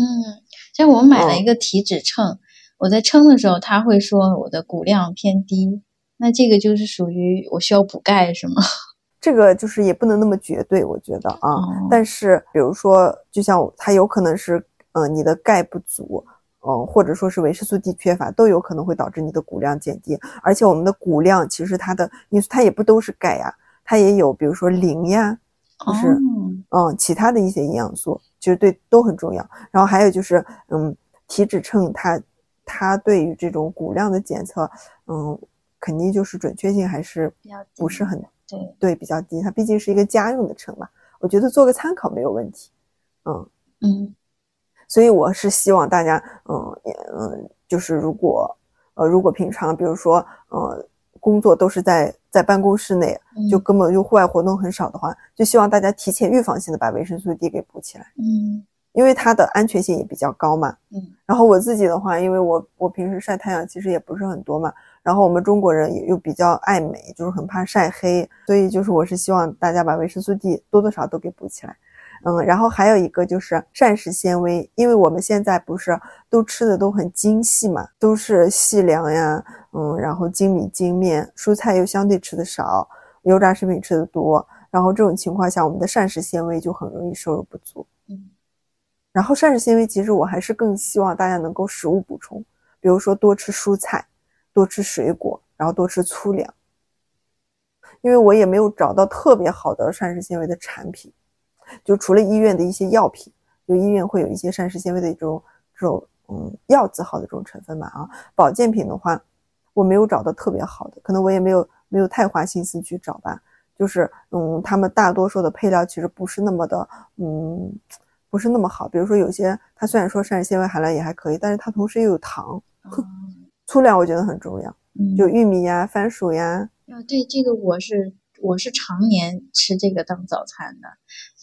像我买了一个体脂秤，我在称的时候，他会说我的骨量偏低，那这个就是属于我需要补钙是吗？这个就是也不能那么绝对，我觉得啊。哦但是比如说，就像它有可能是，嗯、你的钙不足，嗯、或者说是维生素 D 缺乏，都有可能会导致你的骨量减低。而且我们的骨量其实它的因素它也不都是钙呀，它也有比如说磷呀，就是哦，嗯，其他的一些营养素，其实对都很重要。然后还有就是，嗯，体脂秤它它对于这种骨量的检测，嗯，肯定就是准确性还是不是很对，对比较低。它毕竟是一个家用的秤嘛，我觉得做个参考没有问题。嗯，嗯所以我是希望大家，嗯也嗯，就是如果呃如果平常比如说呃工作都是在在办公室内，就嗯根本就户外活动很少的话，就希望大家提前预防性的把维生素 D 给补起来。嗯因为它的安全性也比较高嘛。嗯然后我自己的话，因为我我平时晒太阳其实也不是很多嘛，然后我们中国人也又比较爱美，就是很怕晒黑，所以就是我是希望大家把维生素 D 多多少少都给补起来。嗯，然后还有一个就是膳食纤维，因为我们现在不是都吃的都很精细嘛，都是细粮呀，嗯，然后精米精面，蔬菜又相对吃的少，油炸食品吃的多，然后这种情况下，我们的膳食纤维就很容易摄入不足。嗯然后膳食纤维其实我还是更希望大家能够食物补充，比如说多吃蔬菜，多吃水果，然后多吃粗粮。因为我也没有找到特别好的膳食纤维的产品，就除了医院的一些药品，就医院会有一些膳食纤维的这种这种嗯药字号的这种成分嘛啊，保健品的话我没有找到特别好的，可能我也没有没有太花心思去找吧。就是嗯，他们大多数的配料其实不是那么的嗯。不是那么好，比如说有些它虽然说膳食纤维含量也还可以，但是它同时又有糖，粗粮我觉得很重要，嗯，就玉米呀、番薯呀，啊，对这个我是我是常年吃这个当早餐的，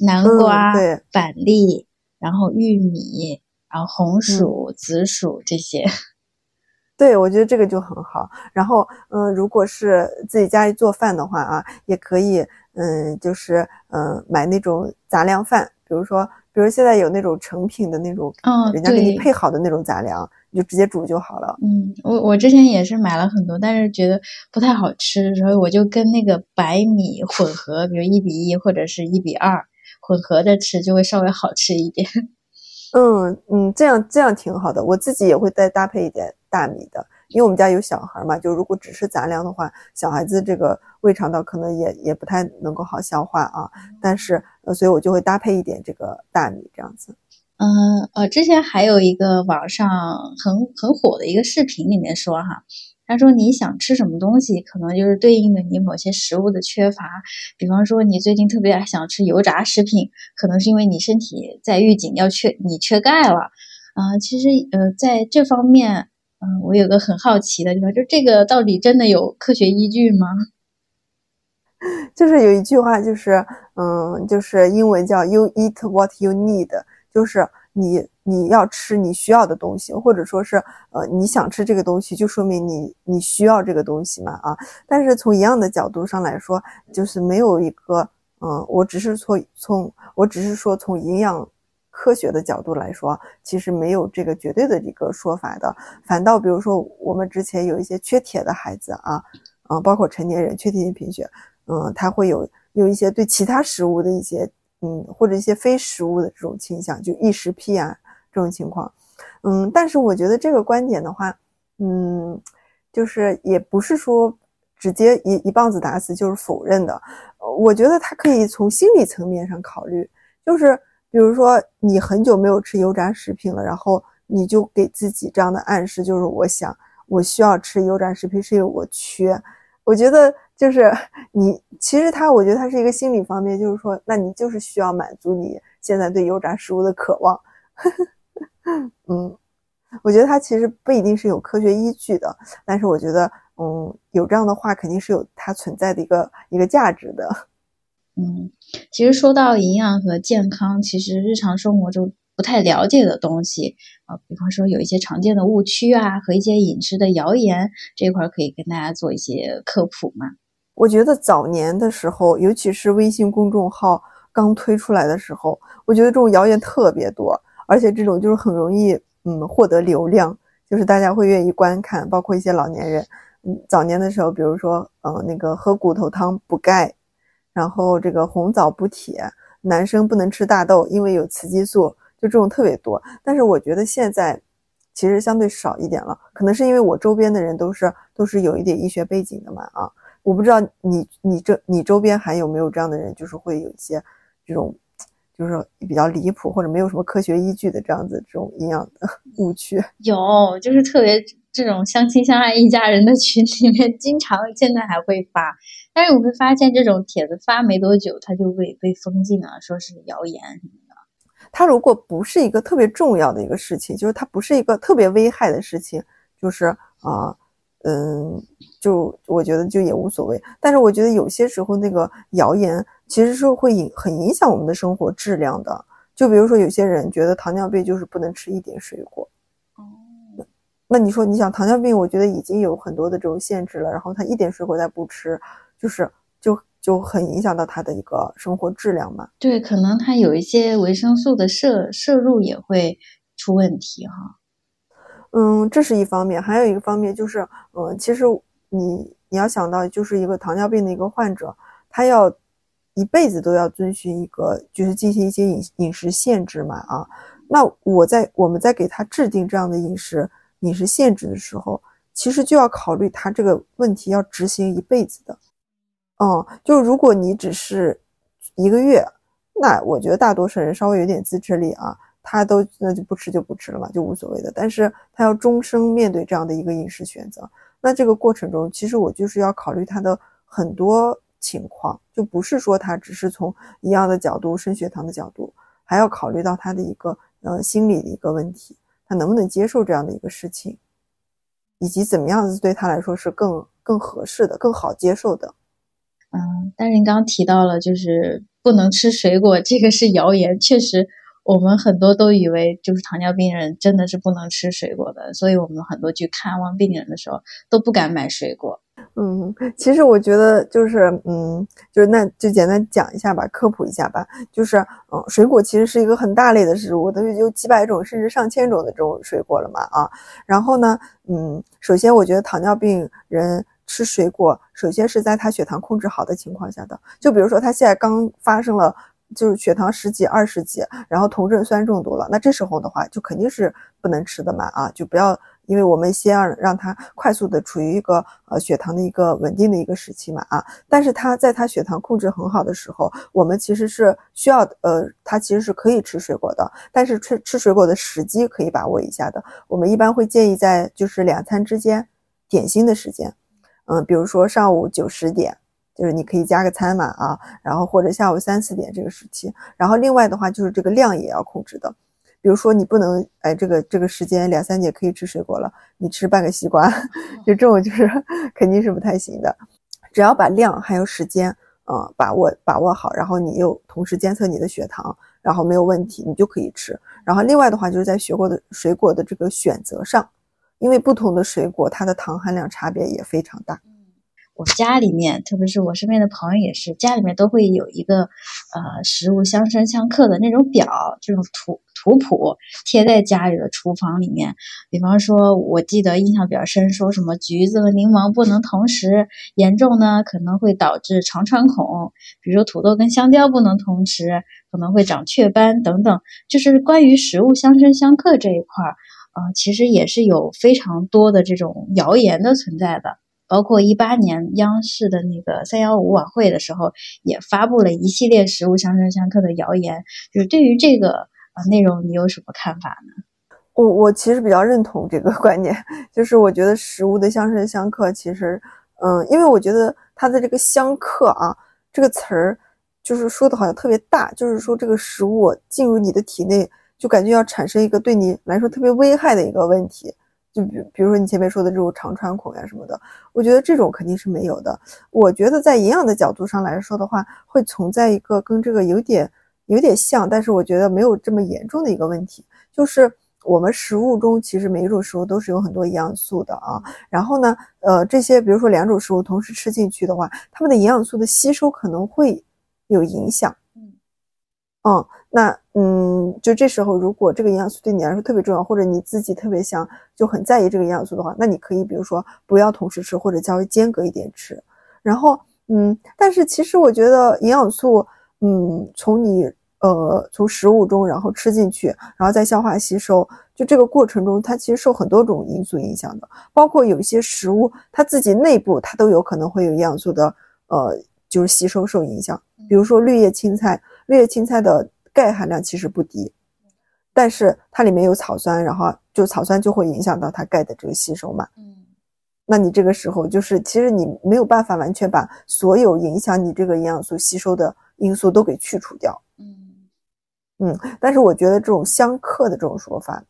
南瓜、嗯、对，板栗，然后玉米，然后红薯、嗯紫薯这些。对，我觉得这个就很好。然后，嗯，如果是自己家里做饭的话啊，也可以，嗯，就是嗯买那种杂粮饭，比如说，比如现在有那种成品的那种，哦人家给你配好的那种杂粮，你就直接煮就好了。嗯，我我之前也是买了很多，但是觉得不太好吃，所以我就跟那个白米混合，比如一比一或者是一比二混合着吃，就会稍微好吃一点。嗯嗯，这样这样挺好的。我自己也会再搭配一点大米的，因为我们家有小孩嘛，就如果只吃杂粮的话，小孩子这个胃肠道可能也也不太能够好消化啊。但是呃，所以我就会搭配一点这个大米这样子。嗯呃，之前还有一个网上很很火的一个视频里面说哈，他说你想吃什么东西，可能就是对应的你某些食物的缺乏。比方说你最近特别想吃油炸食品，可能是因为你身体在预警要缺你缺钙了。啊、其实呃在这方面，我有个很好奇的地方，就这个到底真的有科学依据吗？就是有一句话，就是嗯，就是英文叫 “you eat what you need”，就是你你要吃你需要的东西，或者说是呃你想吃这个东西，就说明你你需要这个东西嘛啊。但是从一样的角度上来说，就是没有一个嗯，我只是从从我只是说从营养科学的角度来说，其实没有这个绝对的一个说法的。反倒比如说我们之前有一些缺铁的孩子啊，嗯，包括成年人缺铁性贫血。嗯，他会有有一些对其他食物的一些嗯，或者一些非食物的这种倾向，就异食癖啊这种情况。嗯，但是我觉得这个观点的话，嗯，就是也不是说直接一一棒子打死就是否认的。我觉得他可以从心理层面上考虑，就是比如说你很久没有吃油炸食品了，然后你就给自己这样的暗示，就是我想我需要吃油炸食品是因为我缺。我觉得就是 你，其实他，我觉得他是一个心理方面，就是说，那你就是需要满足你现在对油炸食物的渴望。嗯，我觉得它其实不一定是有科学依据的，但是我觉得，嗯，有这样的话肯定是有它存在的一个一个价值的。嗯，其实说到营养和健康，其实日常生活中不太了解的东西啊，比方说有一些常见的误区啊，和一些饮食的谣言这一块，可以跟大家做一些科普嘛。我觉得早年的时候，尤其是微信公众号刚推出来的时候，我觉得这种谣言特别多，而且这种就是很容易嗯获得流量，就是大家会愿意观看，包括一些老年人。嗯，早年的时候，比如说嗯那个喝骨头汤补钙，然后这个红枣补铁，男生不能吃大豆，因为有雌激素。就这种特别多，但是我觉得现在其实相对少一点了，可能是因为我周边的人都是都是有一点医学背景的嘛啊，我不知道你你这你周边还有没有这样的人，就是会有一些这种就是比较离谱或者没有什么科学依据的这样子这种营养的误区。有，就是特别这种相亲相爱一家人的群里面，经常现在还会发，但是我会发现这种帖子发没多久，它就会被封禁了，说是谣言什么的。它如果不是一个特别重要的一个事情，就是它不是一个特别危害的事情，就是啊，嗯，就我觉得就也无所谓。但是我觉得有些时候那个谣言其实是会影很影响我们的生活质量的。就比如说有些人觉得糖尿病就是不能吃一点水果，哦，那你说你想糖尿病，我觉得已经有很多的这种限制了，然后他一点水果再不吃，就是就。就很影响到他的一个生活质量嘛。对，可能他有一些维生素的摄摄入也会出问题哈。嗯，这是一方面，还有一个方面就是，嗯，其实你你要想到，就是一个糖尿病的一个患者，他要一辈子都要遵循一个，就是进行一些饮饮食限制嘛啊。那我在我们在给他制定这样的饮食饮食限制的时候，其实就要考虑他这个问题要执行一辈子的。嗯，就如果你只是一个月，那我觉得大多数人稍微有点自制力啊，他都那就不吃就不吃了嘛，就无所谓的。但是他要终生面对这样的一个饮食选择，那这个过程中，其实我就是要考虑他的很多情况，就不是说他只是从一样的角度升血糖的角度，还要考虑到他的一个呃心理的一个问题，他能不能接受这样的一个事情，以及怎么样子对他来说是更更合适的、更好接受的。嗯，但是您刚刚提到了，就是不能吃水果，这个是谣言。确实，我们很多都以为就是糖尿病人真的是不能吃水果的，所以我们很多去看望病人的时候都不敢买水果。嗯，其实我觉得就是，嗯，就是那就简单讲一下吧，科普一下吧。就是，嗯，水果其实是一个很大类的食物，都有几百种甚至上千种的这种水果了嘛啊。然后呢，嗯，首先我觉得糖尿病人。吃水果，首先是在他血糖控制好的情况下的。就比如说他现在刚发生了，就是血糖十几、二十几，然后酮症酸中毒了，那这时候的话就肯定是不能吃的嘛啊，就不要，因为我们先要让他快速的处于一个呃血糖的一个稳定的一个时期嘛啊。但是他在他血糖控制很好的时候，我们其实是需要呃，他其实是可以吃水果的，但是吃吃水果的时机可以把握一下的。我们一般会建议在就是两餐之间，点心的时间。嗯，比如说上午九十点，就是你可以加个餐嘛啊，然后或者下午三四点这个时期，然后另外的话就是这个量也要控制的，比如说你不能哎这个这个时间两三点可以吃水果了，你吃半个西瓜，就这种就是 肯定是不太行的。只要把量还有时间啊把握把握好，然后你又同时监测你的血糖，然后没有问题，你就可以吃。然后另外的话就是在水果的水果的这个选择上。因为不同的水果，它的糖含量差别也非常大。我家里面，特别是我身边的朋友也是，家里面都会有一个呃食物相生相克的那种表，这种图图谱贴在家里的厨房里面。比方说，我记得印象比较深，说什么橘子和柠檬不能同时，严重呢可能会导致肠穿孔。比如说土豆跟香蕉不能同时，可能会长雀斑等等。就是关于食物相生相克这一块儿。啊，其实也是有非常多的这种谣言的存在的，包括一八年央视的那个三幺五晚会的时候，也发布了一系列食物相生相克的谣言。就是对于这个啊内容，你有什么看法呢？我我其实比较认同这个观念，就是我觉得食物的相生相克，其实，嗯，因为我觉得它的这个相克啊这个词儿，就是说的好像特别大，就是说这个食物进入你的体内。就感觉要产生一个对你来说特别危害的一个问题，就比比如说你前面说的这种肠穿孔呀什么的，我觉得这种肯定是没有的。我觉得在营养的角度上来说的话，会存在一个跟这个有点有点像，但是我觉得没有这么严重的一个问题，就是我们食物中其实每一种食物都是有很多营养素的啊。然后呢，呃，这些比如说两种食物同时吃进去的话，它们的营养素的吸收可能会有影响。嗯嗯，那嗯，就这时候如果这个营养素对你来说特别重要，或者你自己特别想就很在意这个营养素的话，那你可以比如说不要同时吃，或者稍微间隔一点吃。然后嗯，但是其实我觉得营养素。嗯，从你呃从食物中然后吃进去，然后再消化吸收，就这个过程中，它其实受很多种因素影响的，包括有一些食物它自己内部它都有可能会有营养素的呃就是吸收受影响，比如说绿叶青菜，绿叶青菜的钙含量其实不低，但是它里面有草酸，然后就草酸就会影响到它钙的这个吸收嘛。嗯，那你这个时候就是其实你没有办法完全把所有影响你这个营养素吸收的。因素都给去除掉，嗯嗯，但是我觉得这种相克的这种说法，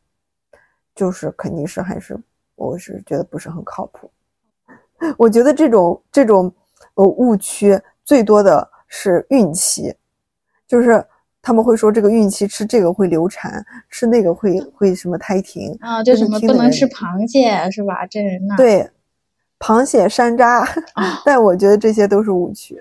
就是肯定是还是我是觉得不是很靠谱。我觉得这种这种呃误区最多的是孕期，就是他们会说这个孕期吃这个会流产，吃那个会会什么胎停啊，就什么不能吃螃蟹是吧？这人那对螃蟹山楂，但我觉得这些都是误区。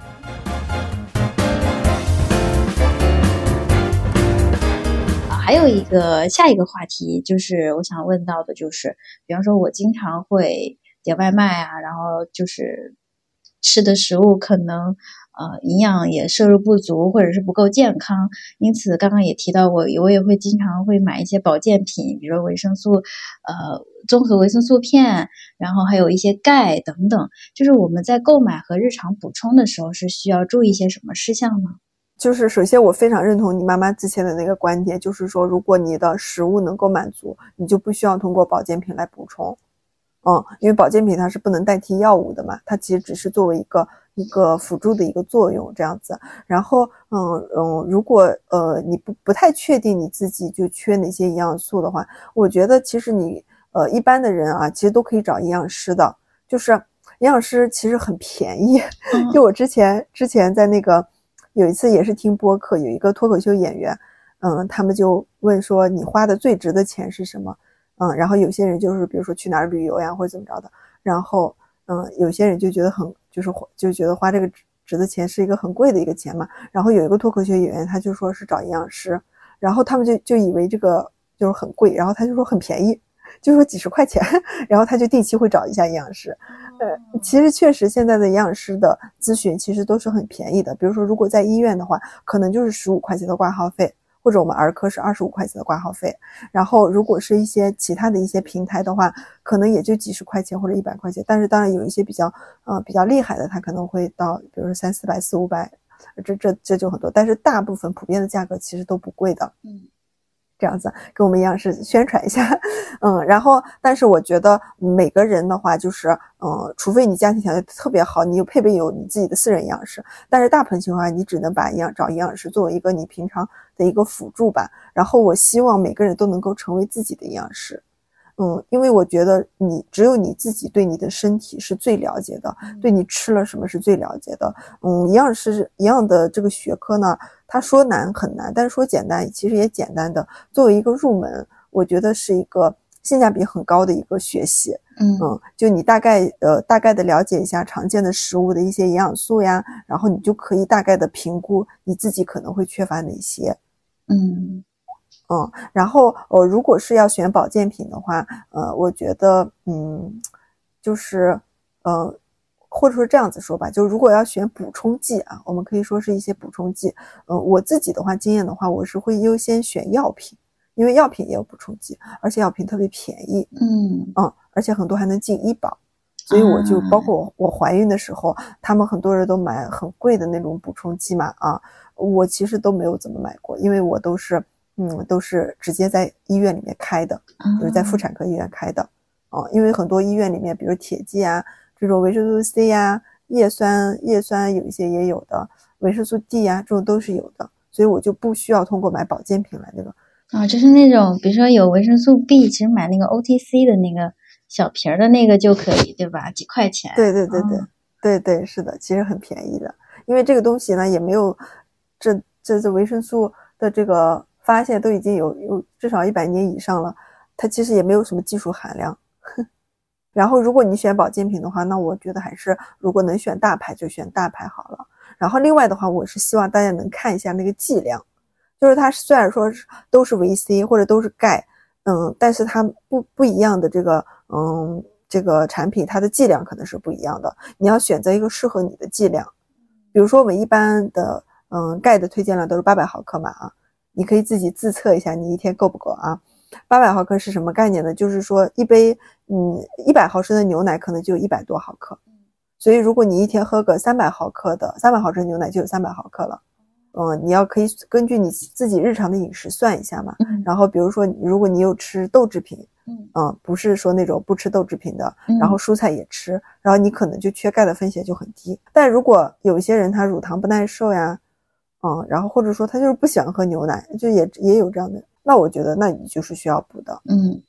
还有一个下一个话题，就是我想问到的，就是比方说，我经常会点外卖啊，然后就是吃的食物可能呃营养也摄入不足，或者是不够健康，因此刚刚也提到过，我也会经常会买一些保健品，比如维生素呃综合维生素片，然后还有一些钙等等。就是我们在购买和日常补充的时候，是需要注意一些什么事项呢？就是首先，我非常认同你妈妈之前的那个观点，就是说，如果你的食物能够满足，你就不需要通过保健品来补充。嗯，因为保健品它是不能代替药物的嘛，它其实只是作为一个一个辅助的一个作用这样子。然后，嗯嗯，如果呃你不不太确定你自己就缺哪些营养素的话，我觉得其实你呃一般的人啊，其实都可以找营养师的，就是营养师其实很便宜。就我之前之前在那个。有一次也是听播客，有一个脱口秀演员，嗯，他们就问说你花的最值的钱是什么？嗯，然后有些人就是比如说去哪儿旅游呀或者怎么着的，然后嗯，有些人就觉得很就是就觉得花这个值值的钱是一个很贵的一个钱嘛。然后有一个脱口秀演员他就说是找营养师，然后他们就就以为这个就是很贵，然后他就说很便宜。就说几十块钱，然后他就定期会找一下营养师。呃，其实确实现在的营养师的咨询其实都是很便宜的。比如说，如果在医院的话，可能就是十五块钱的挂号费，或者我们儿科是二十五块钱的挂号费。然后，如果是一些其他的一些平台的话，可能也就几十块钱或者一百块钱。但是，当然有一些比较呃比较厉害的，它可能会到，比如说三四百、四五百，这这这就很多。但是大部分普遍的价格其实都不贵的。嗯。这样子跟我们营养师宣传一下，嗯，然后但是我觉得每个人的话就是，嗯，除非你家庭条件特别好，你有配备有你自己的私人营养师，但是大部分情况下你只能把营养找营养师作为一个你平常的一个辅助吧。然后我希望每个人都能够成为自己的营养师。嗯，因为我觉得你只有你自己对你的身体是最了解的，对你吃了什么是最了解的。嗯，营养师营养的这个学科呢，他说难很难，但是说简单其实也简单的。作为一个入门，我觉得是一个性价比很高的一个学习。嗯嗯，就你大概呃大概的了解一下常见的食物的一些营养素呀，然后你就可以大概的评估你自己可能会缺乏哪些。嗯。嗯，然后呃，如果是要选保健品的话，呃，我觉得，嗯，就是，呃，或者说这样子说吧，就如果要选补充剂啊，我们可以说是一些补充剂。呃，我自己的话，经验的话，我是会优先选药品，因为药品也有补充剂，而且药品特别便宜。嗯嗯，而且很多还能进医保，所以我就包括我我怀孕的时候，他们很多人都买很贵的那种补充剂嘛啊，我其实都没有怎么买过，因为我都是。嗯，都是直接在医院里面开的，就是在妇产科医院开的，哦，因为很多医院里面，比如铁剂啊，这种维生素 C 呀、叶酸、叶酸有一些也有的，维生素 D 呀，这种都是有的，所以我就不需要通过买保健品来那个。啊，就是那种，比如说有维生素 B，其实买那个 OTC 的那个小瓶儿的那个就可以，对吧？几块钱。对对对对对对，是的，其实很便宜的，因为这个东西呢也没有，这这这维生素。的这个发现都已经有有至少一百年以上了，它其实也没有什么技术含量。然后，如果你选保健品的话，那我觉得还是如果能选大牌就选大牌好了。然后另外的话，我是希望大家能看一下那个剂量，就是它虽然说是都是维 C 或者都是钙，嗯，但是它不不一样的这个嗯这个产品，它的剂量可能是不一样的。你要选择一个适合你的剂量，比如说我们一般的嗯钙的推荐量都是八百毫克嘛啊，你可以自己自测一下你一天够不够啊。八百毫克是什么概念呢？就是说一杯嗯一百毫升的牛奶可能就有一百多毫克，所以如果你一天喝个三百毫克的三百毫升牛奶就有三百毫克了。嗯，你要可以根据你自己日常的饮食算一下嘛。然后比如说如果你有吃豆制品，嗯，不是说那种不吃豆制品的，然后蔬菜也吃，然后你可能就缺钙的风险就很低。但如果有一些人他乳糖不耐受呀，嗯，然后或者说他就是不喜欢喝牛奶，就也也有这样的。那我觉得，那你就是需要补的，嗯，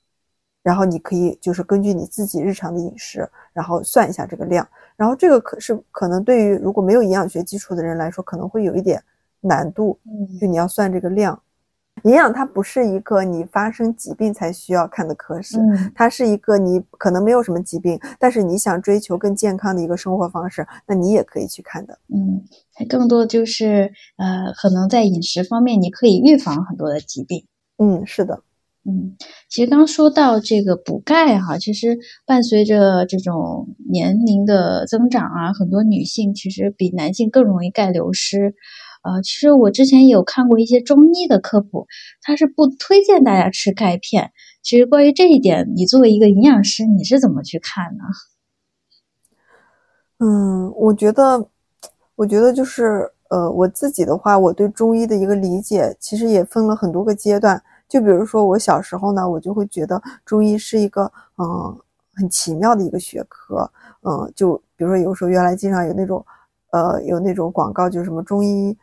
然后你可以就是根据你自己日常的饮食，然后算一下这个量，然后这个可是可能对于如果没有营养学基础的人来说，可能会有一点难度，嗯，就你要算这个量。营养它不是一个你发生疾病才需要看的科室，它是一个你可能没有什么疾病，但是你想追求更健康的一个生活方式，那你也可以去看的。嗯，它更多就是呃，可能在饮食方面你可以预防很多的疾病。嗯，是的，嗯，其实刚说到这个补钙哈，其实伴随着这种年龄的增长啊，很多女性其实比男性更容易钙流失。呃，其实我之前有看过一些中医的科普，他是不推荐大家吃钙片。其实关于这一点，你作为一个营养师，你是怎么去看呢？嗯，我觉得，我觉得就是。呃，我自己的话，我对中医的一个理解，其实也分了很多个阶段。就比如说我小时候呢，我就会觉得中医是一个嗯很奇妙的一个学科。嗯，就比如说有时候原来经常有那种，呃，有那种广告，就是什么中医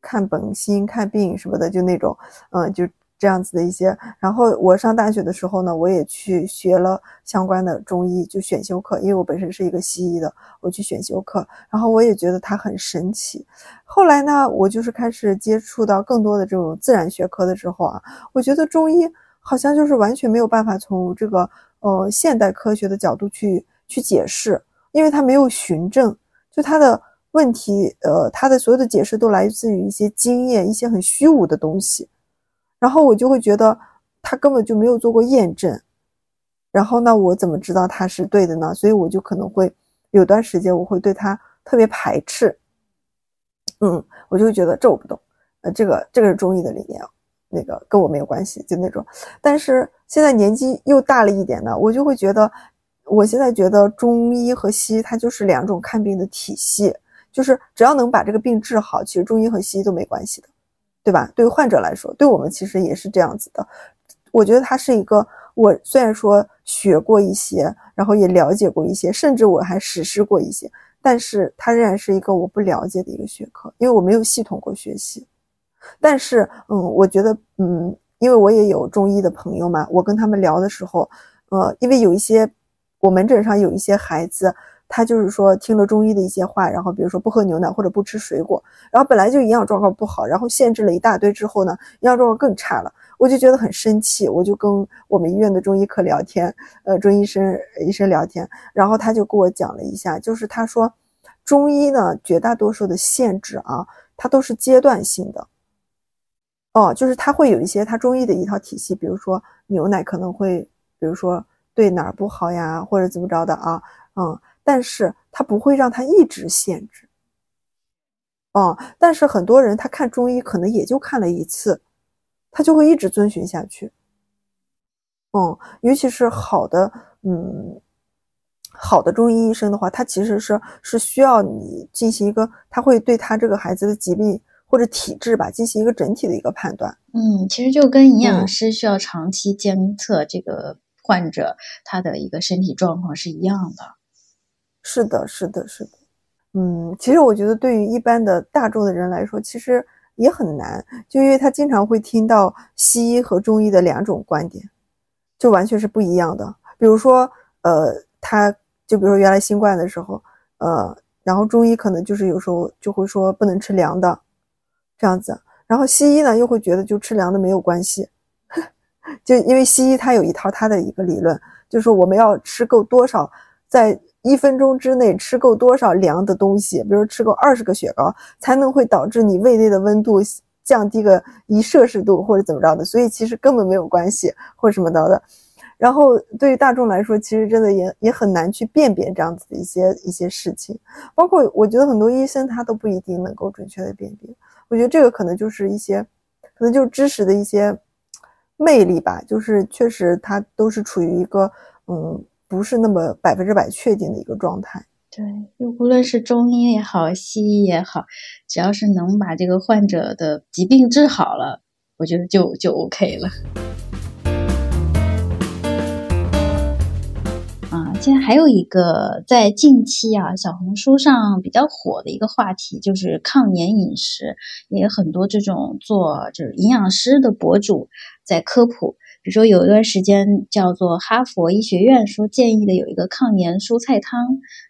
看本心看病什么的，就那种，嗯，就。这样子的一些，然后我上大学的时候呢，我也去学了相关的中医，就选修课，因为我本身是一个西医的，我去选修课，然后我也觉得它很神奇。后来呢，我就是开始接触到更多的这种自然学科的时候啊，我觉得中医好像就是完全没有办法从这个呃现代科学的角度去去解释，因为它没有循证，就它的问题，呃，它的所有的解释都来自于一些经验，一些很虚无的东西。然后我就会觉得他根本就没有做过验证，然后那我怎么知道他是对的呢？所以我就可能会有段时间我会对他特别排斥，嗯，我就会觉得这我不懂，呃，这个这个是中医的理念，那个跟我没有关系，就那种。但是现在年纪又大了一点呢，我就会觉得，我现在觉得中医和西医它就是两种看病的体系，就是只要能把这个病治好，其实中医和西医都没关系的。对吧？对于患者来说，对我们其实也是这样子的。我觉得它是一个，我虽然说学过一些，然后也了解过一些，甚至我还实施过一些，但是它仍然是一个我不了解的一个学科，因为我没有系统过学习。但是，嗯，我觉得，嗯，因为我也有中医的朋友嘛，我跟他们聊的时候，呃，因为有一些我门诊上有一些孩子。他就是说听了中医的一些话，然后比如说不喝牛奶或者不吃水果，然后本来就营养状况不好，然后限制了一大堆之后呢，营养状况更差了，我就觉得很生气，我就跟我们医院的中医科聊天，呃，中医生医生聊天，然后他就跟我讲了一下，就是他说中医呢绝大多数的限制啊，它都是阶段性的，哦，就是他会有一些他中医的一套体系，比如说牛奶可能会，比如说对哪儿不好呀，或者怎么着的啊，嗯。但是他不会让他一直限制，哦，但是很多人他看中医可能也就看了一次，他就会一直遵循下去，嗯，尤其是好的，嗯，好的中医医生的话，他其实是是需要你进行一个，他会对他这个孩子的疾病或者体质吧进行一个整体的一个判断，嗯，其实就跟营养师需要长期监测这个患者他的一个身体状况是一样的。是的，是的，是的，嗯，其实我觉得对于一般的大众的人来说，其实也很难，就因为他经常会听到西医和中医的两种观点，就完全是不一样的。比如说，呃，他就比如说原来新冠的时候，呃，然后中医可能就是有时候就会说不能吃凉的，这样子，然后西医呢又会觉得就吃凉的没有关系，就因为西医它有一套它的一个理论，就是我们要吃够多少，在一分钟之内吃够多少凉的东西，比如吃够二十个雪糕，才能会导致你胃内的温度降低个一摄氏度或者怎么着的，所以其实根本没有关系或者什么的的。然后对于大众来说，其实真的也也很难去辨别这样子的一些一些事情，包括我觉得很多医生他都不一定能够准确的辨别。我觉得这个可能就是一些，可能就是知识的一些魅力吧，就是确实它都是处于一个嗯不是那么百分之百确定的一个状态。对，就无论是中医也好，西医也好，只要是能把这个患者的疾病治好了，我觉得就就 OK 了。啊现在还有一个在近期啊，小红书上比较火的一个话题，就是抗炎饮食，也有很多这种做就是营养师的博主在科普。比如说有一段时间叫做哈佛医学院说建议的有一个抗炎蔬菜汤。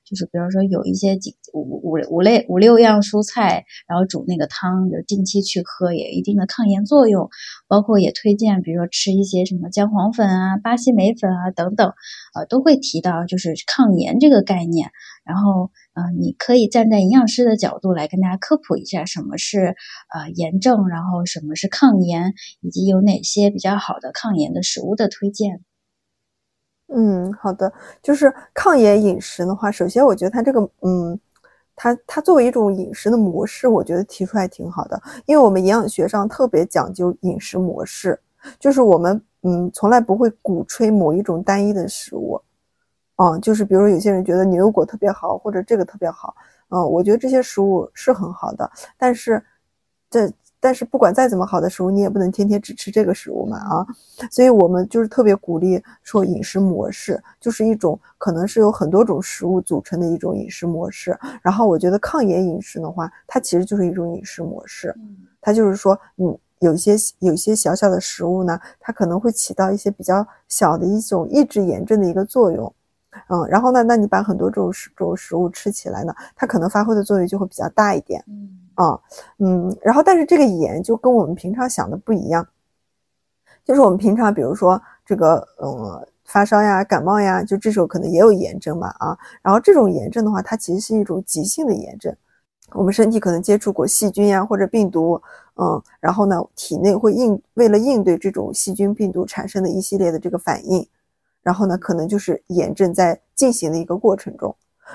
就是比如说有一些几五五五类五六样蔬菜，然后煮那个汤，就定期去喝，也有一定的抗炎作用。包括也推荐，比如说吃一些什么姜黄粉啊、巴西莓粉啊等等，呃，都会提到就是抗炎这个概念。然后，呃，你可以站在营养师的角度来跟大家科普一下什么是呃炎症，然后什么是抗炎，以及有哪些比较好的抗炎的食物的推荐。嗯，好的，就是抗炎饮食的话，首先我觉得它这个，嗯，它它作为一种饮食的模式，我觉得提出来挺好的，因为我们营养学上特别讲究饮食模式，就是我们，嗯，从来不会鼓吹某一种单一的食物，嗯，就是比如有些人觉得牛油果特别好，或者这个特别好，嗯，我觉得这些食物是很好的，但是这。但是不管再怎么好的食物，你也不能天天只吃这个食物嘛啊！所以我们就是特别鼓励说饮食模式，就是一种可能是有很多种食物组成的一种饮食模式。然后我觉得抗炎饮食的话，它其实就是一种饮食模式，它就是说，嗯，有一些有一些小小的食物呢，它可能会起到一些比较小的一种抑制炎症的一个作用，嗯，然后呢，那你把很多这种食这种食物吃起来呢，它可能发挥的作用就会比较大一点，嗯。啊，嗯，然后但是这个炎就跟我们平常想的不一样，就是我们平常比如说这个，嗯，发烧呀、感冒呀，就这时候可能也有炎症嘛，啊，然后这种炎症的话，它其实是一种急性的炎症，我们身体可能接触过细菌呀或者病毒，嗯，然后呢，体内会应为了应对这种细菌病毒产生的一系列的这个反应，然后呢，可能就是炎症在进行的一个过程中。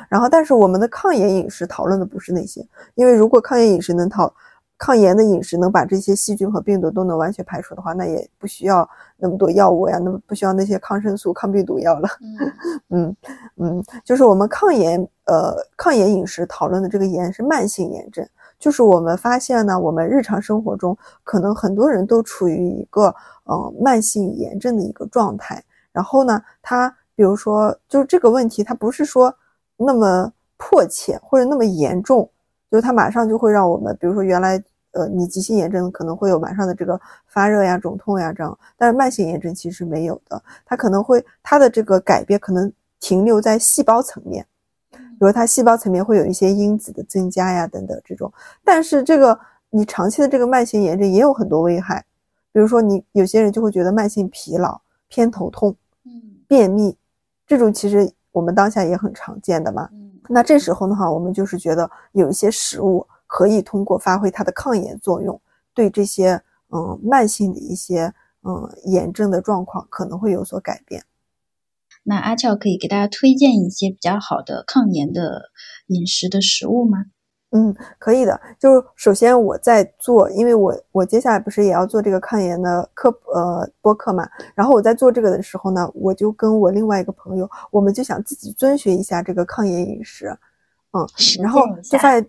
然后，但是我们的抗炎饮食讨论的不是那些，因为如果抗炎饮食能讨抗炎的饮食能把这些细菌和病毒都能完全排除的话，那也不需要那么多药物呀，那么不需要那些抗生素、抗病毒药了。嗯嗯，就是我们抗炎呃抗炎饮食讨论的这个炎是慢性炎症，就是我们发现呢，我们日常生活中可能很多人都处于一个呃慢性炎症的一个状态。然后呢，它比如说就是这个问题，它不是说。那么迫切或者那么严重，就是它马上就会让我们，比如说原来呃你急性炎症可能会有马上的这个发热呀、肿痛呀这样，但是慢性炎症其实没有的，它可能会它的这个改变可能停留在细胞层面，比如它细胞层面会有一些因子的增加呀等等这种，但是这个你长期的这个慢性炎症也有很多危害，比如说你有些人就会觉得慢性疲劳、偏头痛、嗯、便秘这种其实。我们当下也很常见的嘛，那这时候的话，我们就是觉得有一些食物可以通过发挥它的抗炎作用，对这些嗯慢性的一些嗯炎症的状况可能会有所改变。那阿俏可以给大家推荐一些比较好的抗炎的饮食的食物吗？嗯，可以的。就是首先我在做，因为我我接下来不是也要做这个抗炎的课呃播客嘛。然后我在做这个的时候呢，我就跟我另外一个朋友，我们就想自己遵循一下这个抗炎饮食，嗯，然后就发现，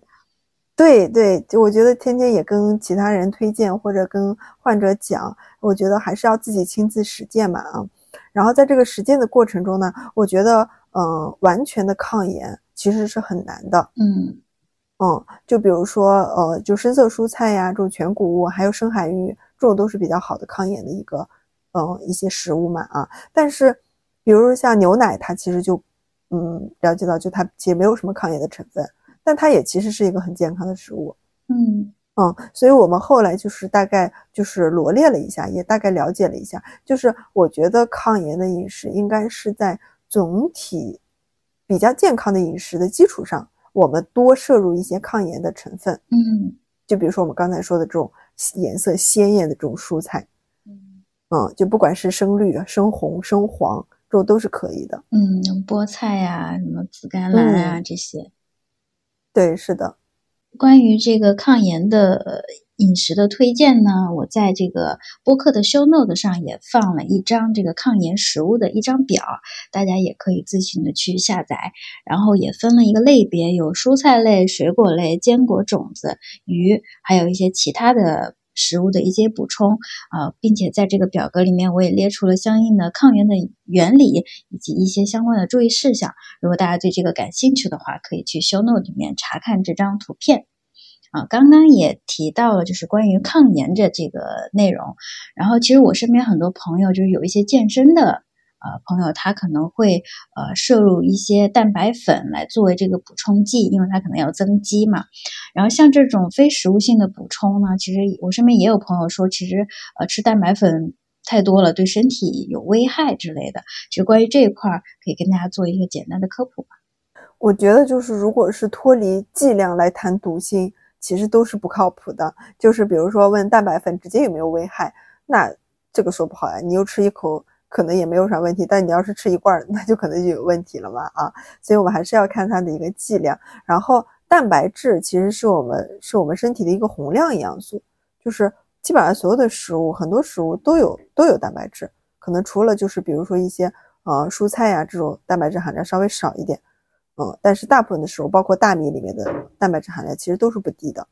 对对，就我觉得天天也跟其他人推荐或者跟患者讲，我觉得还是要自己亲自实践嘛啊。然后在这个实践的过程中呢，我觉得嗯，完全的抗炎其实是很难的，嗯。嗯，就比如说，呃，就深色蔬菜呀，这种全谷物，还有深海鱼，这种都是比较好的抗炎的一个，嗯，一些食物嘛啊。但是，比如说像牛奶，它其实就，嗯，了解到就它其实没有什么抗炎的成分，但它也其实是一个很健康的食物。嗯嗯，所以我们后来就是大概就是罗列了一下，也大概了解了一下，就是我觉得抗炎的饮食应该是在总体比较健康的饮食的基础上，我们多摄入一些抗炎的成分。嗯就比如说我们刚才说的这种颜色鲜艳的这种蔬菜，嗯嗯，就不管是深绿、深红、深黄，这种都是可以的。嗯，菠菜呀、什么紫甘蓝啊、嗯这些。对，是的，关于这个抗炎的饮食的推荐呢，我在这个播客的 show note 上也放了一张这个抗炎食物的一张表，大家也可以自行的去下载。然后也分了一个类别，有蔬菜类、水果类、坚果、种子、鱼，还有一些其他的。食物的一些补充啊、并且在这个表格里面我也列出了相应的抗炎的原理以及一些相关的注意事项。如果大家对这个感兴趣的话，可以去 show note 里面查看这张图片。啊，刚刚也提到了，就是关于抗炎的这个内容。然后，其实我身边很多朋友，就是有一些健身的呃朋友，他可能会呃摄入一些蛋白粉来作为这个补充剂，因为他可能要增肌嘛。然后像这种非食物性的补充呢，其实我身边也有朋友说，其实呃吃蛋白粉太多了，对身体有危害之类的。其实关于这一块儿，可以跟大家做一个简单的科普吧。我觉得就是如果是脱离剂量来谈毒性，其实都是不靠谱的。就是比如说问蛋白粉直接有没有危害，那这个说不好呀。你又吃一口，可能也没有啥问题，但你要是吃一罐，那就可能就有问题了嘛啊。所以我们还是要看它的一个剂量。然后蛋白质其实是我们是我们身体的一个宏量营养素，就是基本上所有的食物，很多食物都有都有蛋白质，可能除了就是比如说一些呃蔬菜呀、这种蛋白质含量稍微少一点。嗯，但是大部分的食物，包括大米里面的蛋白质含量，其实都是不低的。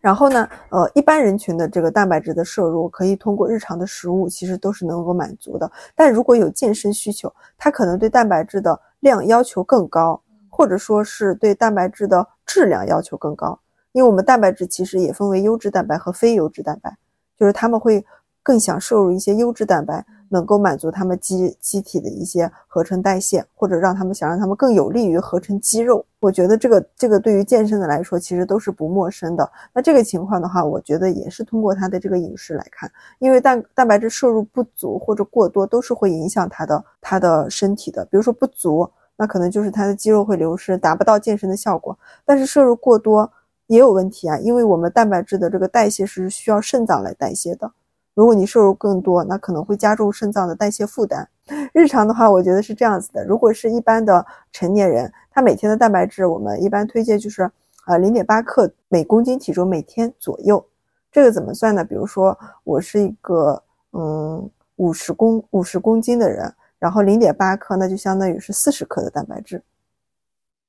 然后呢，呃，一般人群的这个蛋白质的摄入，可以通过日常的食物，其实都是能够满足的。但如果有健身需求，他可能对蛋白质的量要求更高，或者说是对蛋白质的质量要求更高。因为我们蛋白质其实也分为优质蛋白和非优质蛋白，就是他们会更想摄入一些优质蛋白，能够满足他们机机体的一些合成代谢，或者让他们想让他们更有利于合成肌肉。我觉得这个这个对于健身的来说，其实都是不陌生的。那这个情况的话，我觉得也是通过他的这个饮食来看，因为蛋蛋白质摄入不足或者过多，都是会影响他的他的身体的。比如说不足，那可能就是他的肌肉会流失，达不到健身的效果。但是摄入过多也有问题啊，因为我们蛋白质的这个代谢是需要肾脏来代谢的。如果你摄入更多，那可能会加重肾脏的代谢负担。日常的话，我觉得是这样子的：如果是一般的成年人，他每天的蛋白质，我们一般推荐就是呃零点八克每公斤体重每天左右。这个怎么算呢？比如说我是一个嗯五十公五十公斤的人，然后零点八克，那就相当于是四十克的蛋白质，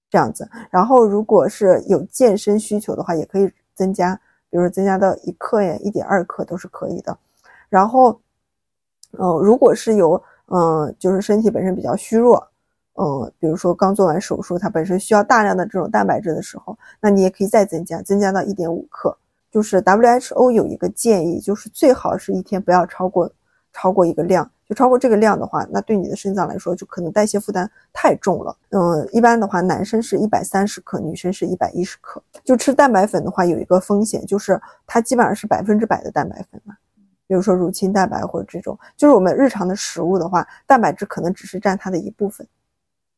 这样子。然后如果是有健身需求的话，也可以增加，比如说增加到一克呀、一点二克都是可以的。然后，嗯、呃，如果是有嗯、就是身体本身比较虚弱，嗯、比如说刚做完手术，它本身需要大量的这种蛋白质的时候，那你也可以再增加，增加到一点五克。就是 WHO 有一个建议，就是最好是一天不要超过超过一个量，就超过这个量的话，那对你的肾脏来说就可能代谢负担太重了。嗯，一般的话，男生是一百三十克，女生是一百一十克。就吃蛋白粉的话，有一个风险，就是它基本上是百分之百的蛋白粉嘛。比如说乳清蛋白或者这种，就是我们日常的食物的话，蛋白质可能只是占它的一部分，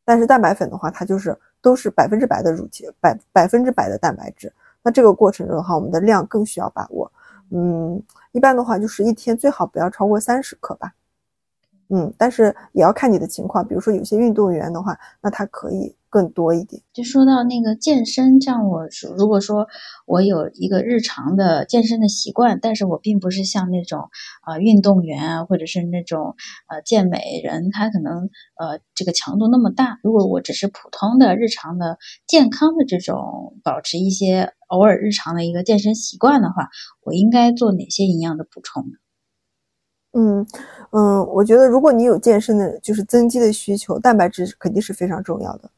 但是蛋白粉的话，它就是都是百分之百的乳清，百百分之百的蛋白质。那这个过程中的话，我们的量更需要把握。嗯，一般的话就是一天最好不要超过三十克吧。嗯，但是也要看你的情况，比如说有些运动员的话，那他可以更多一点。就说到那个健身，像我如果说我有一个日常的健身的习惯，但是我并不是像那种啊、呃、运动员啊，或者是那种呃健美人，他可能呃这个强度那么大。如果我只是普通的日常的健康的这种保持一些偶尔日常的一个健身习惯的话，我应该做哪些营养的补充呢？嗯嗯，我觉得如果你有健身的，就是增肌的需求，蛋白质肯定是非常重要的，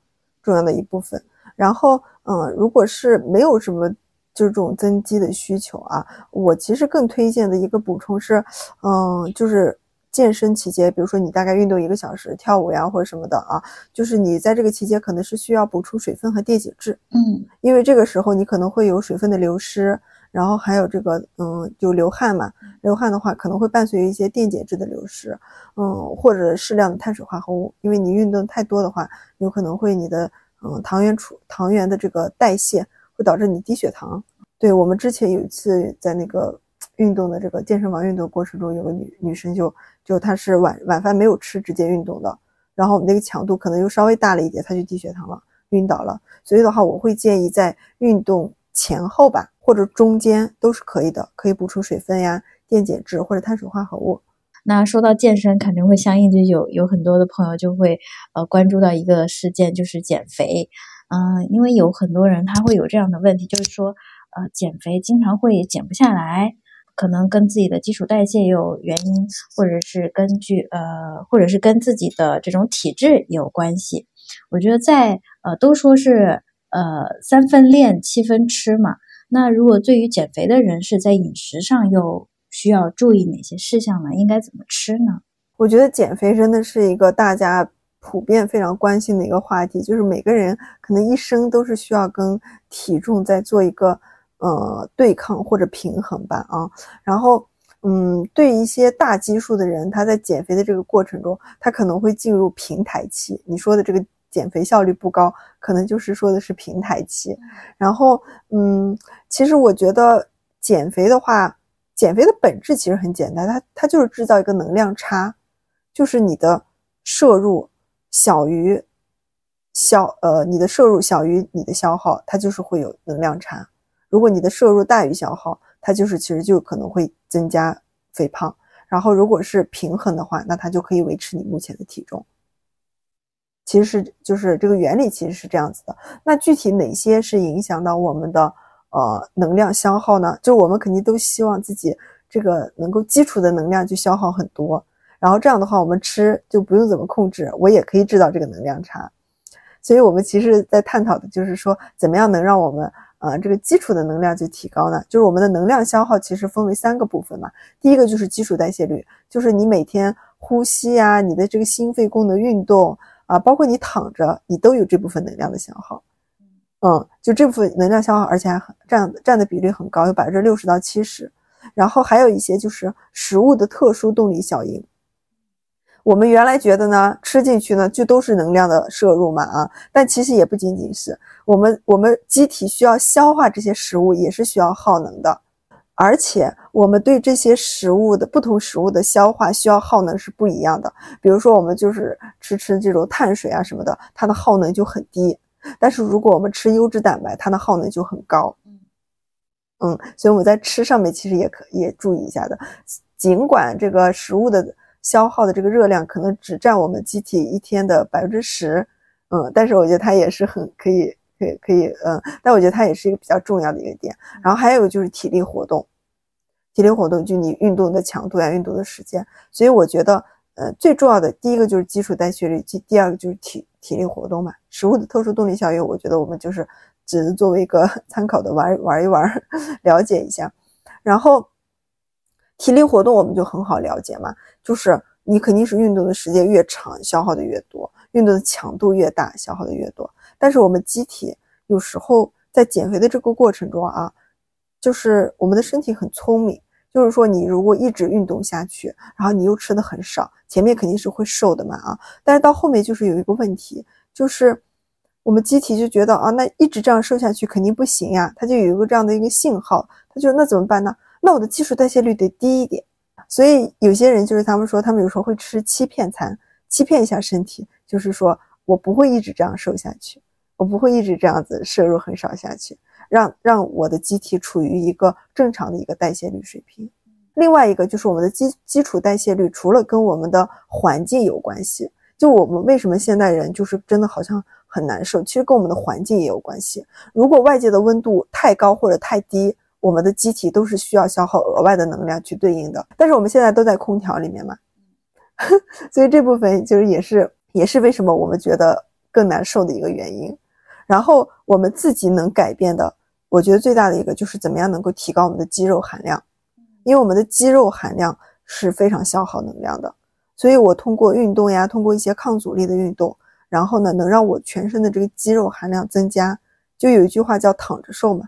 重要的一部分。然后，嗯，如果是没有什么就是这种增肌的需求啊，我其实更推荐的一个补充是，嗯，就是健身期间，比如说你大概运动一个小时，跳舞呀或者什么的啊，就是你在这个期间可能是需要补充水分和电解质，嗯因为这个时候你可能会有水分的流失，然后还有这个嗯就流汗嘛，流汗的话可能会伴随一些电解质的流失，嗯或者适量的碳水化合物，因为你运动太多的话，有可能会你的嗯糖原储糖原的这个代谢会导致你低血糖。对我们之前有一次在那个运动的这个健身房运动过程中，有个女女生就就她是晚晚饭没有吃直接运动的，然后我们那个强度可能又稍微大了一点，她就低血糖了，晕倒了。所以的话，我会建议在运动前后吧，或者中间都是可以的，可以补充水分呀、电解质或者碳水化合物。那说到健身，肯定会相应就有有很多的朋友就会呃关注到一个事件，就是减肥。嗯、因为有很多人他会有这样的问题，就是说呃减肥经常会减不下来，可能跟自己的基础代谢也有原因，或者是根据呃或者是跟自己的这种体质有关系。我觉得在呃都说是呃三分练七分吃嘛，那如果对于减肥的人士在饮食上又需要注意哪些事项呢？应该怎么吃呢？我觉得减肥真的是一个大家普遍非常关心的一个话题，就是每个人可能一生都是需要跟体重在做一个呃对抗或者平衡吧啊。然后嗯，对一些大基数的人，他在减肥的这个过程中，他可能会进入平台期。你说的这个减肥效率不高，可能就是说的是平台期。然后嗯，其实我觉得减肥的话，减肥的本质其实很简单，它它就是制造一个能量差。就是你的摄入小于消呃，你的摄入小于你的消耗，它就是会有能量差。如果你的摄入大于消耗，它就是其实就可能会增加肥胖。然后如果是平衡的话，那它就可以维持你目前的体重。其实是就是这个原理其实是这样子的。那具体哪些是影响到我们的呃能量消耗呢？就我们肯定都希望自己这个能够基础的能量就消耗很多。然后这样的话，我们吃就不用怎么控制，我也可以制造这个能量差。所以我们其实在探讨的就是说，怎么样能让我们呃这个基础的能量就提高呢？就是我们的能量消耗其实分为三个部分嘛。第一个就是基础代谢率，就是你每天呼吸呀、你的这个心肺功能运动啊，包括你躺着，你都有这部分能量的消耗。嗯，就这部分能量消耗，而且还很占占的比例很高，有百分之六十到七十。然后还有一些就是食物的特殊动力效应。我们原来觉得呢，吃进去呢就都是能量的摄入嘛啊，但其实也不仅仅是我们我们机体需要消化这些食物，也是需要耗能的，而且我们对这些食物的不同食物的消化需要耗能是不一样的。比如说我们就是吃吃这种碳水啊什么的，它的耗能就很低，但是如果我们吃优质蛋白，它的耗能就很高。嗯，所以我们在吃上面其实也可也注意一下的，尽管这个食物的。消耗的这个热量可能只占我们机体一天的百分之十，嗯，但是我觉得它也是很可以，可以，可以，嗯，但我觉得它也是一个比较重要的一个点。然后还有就是体力活动，体力活动就你运动的强度呀，运动的时间。所以我觉得，呃，最重要的第一个就是基础代谢率，第第二个就是体体力活动嘛。食物的特殊动力效应，我觉得我们就是只是作为一个 参考的玩玩一玩，了解一下。然后体力活动我们就很好了解嘛。就是你肯定是运动的时间越长，消耗的越多；运动的强度越大，消耗的越多。但是我们机体有时候在减肥的这个过程中啊，就是我们的身体很聪明，就是说你如果一直运动下去，然后你又吃的很少，前面肯定是会瘦的嘛啊。但是到后面就是有一个问题，就是我们机体就觉得啊，那一直这样瘦下去肯定不行呀，它就有一个这样的一个信号，它就那怎么办呢？那我的基础代谢率得低一点。所以有些人就是他们说，他们有时候会吃欺骗餐，欺骗一下身体，就是说我不会一直这样瘦下去，我不会一直这样子摄入很少下去，让让我的机体处于一个正常的一个代谢率水平。另外一个就是我们的基基础代谢率，除了跟我们的环境有关系，就我们为什么现代人就是真的好像很难受，其实跟我们的环境也有关系。如果外界的温度太高或者太低，我们的机体都是需要消耗额外的能量去对应的，但是我们现在都在空调里面嘛，所以这部分就是也是也是为什么我们觉得更难受的一个原因。然后我们自己能改变的，我觉得最大的一个就是怎么样能够提高我们的肌肉含量，因为我们的肌肉含量是非常消耗能量的。所以我通过运动呀，通过一些抗阻力的运动，然后呢，能让我全身的这个肌肉含量增加。就有一句话叫“躺着瘦”嘛，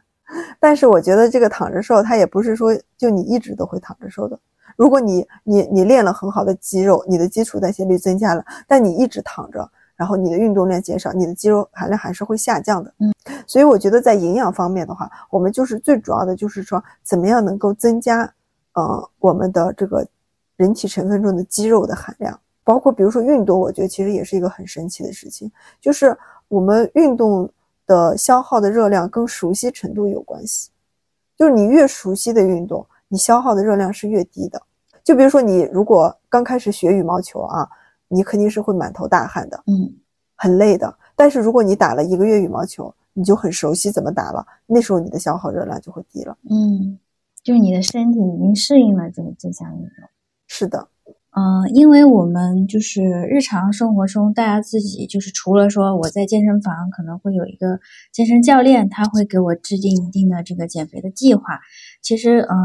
但是我觉得这个躺着瘦，它也不是说就你一直都会躺着瘦的。如果你你你练了很好的肌肉，你的基础代谢率增加了，但你一直躺着，然后你的运动量减少，你的肌肉含量还是会下降的。嗯，所以我觉得在营养方面的话，我们就是最主要的就是说，怎么样能够增加呃我们的这个人体成分中的肌肉的含量，包括比如说运动，我觉得其实也是一个很神奇的事情，就是我们运动。的消耗的热量跟熟悉程度有关系，就是你越熟悉的运动，你消耗的热量是越低的。就比如说你如果刚开始学羽毛球啊，你肯定是会满头大汗的，嗯，很累的。但是如果你打了一个月羽毛球，你就很熟悉怎么打了，那时候你的消耗热量就会低了。嗯，就是你的身体已经适应了这这项运动。是的。嗯，因为我们就是日常生活中，大家自己就是除了说我在健身房可能会有一个健身教练，他会给我制定一定的这个减肥的计划。其实，嗯，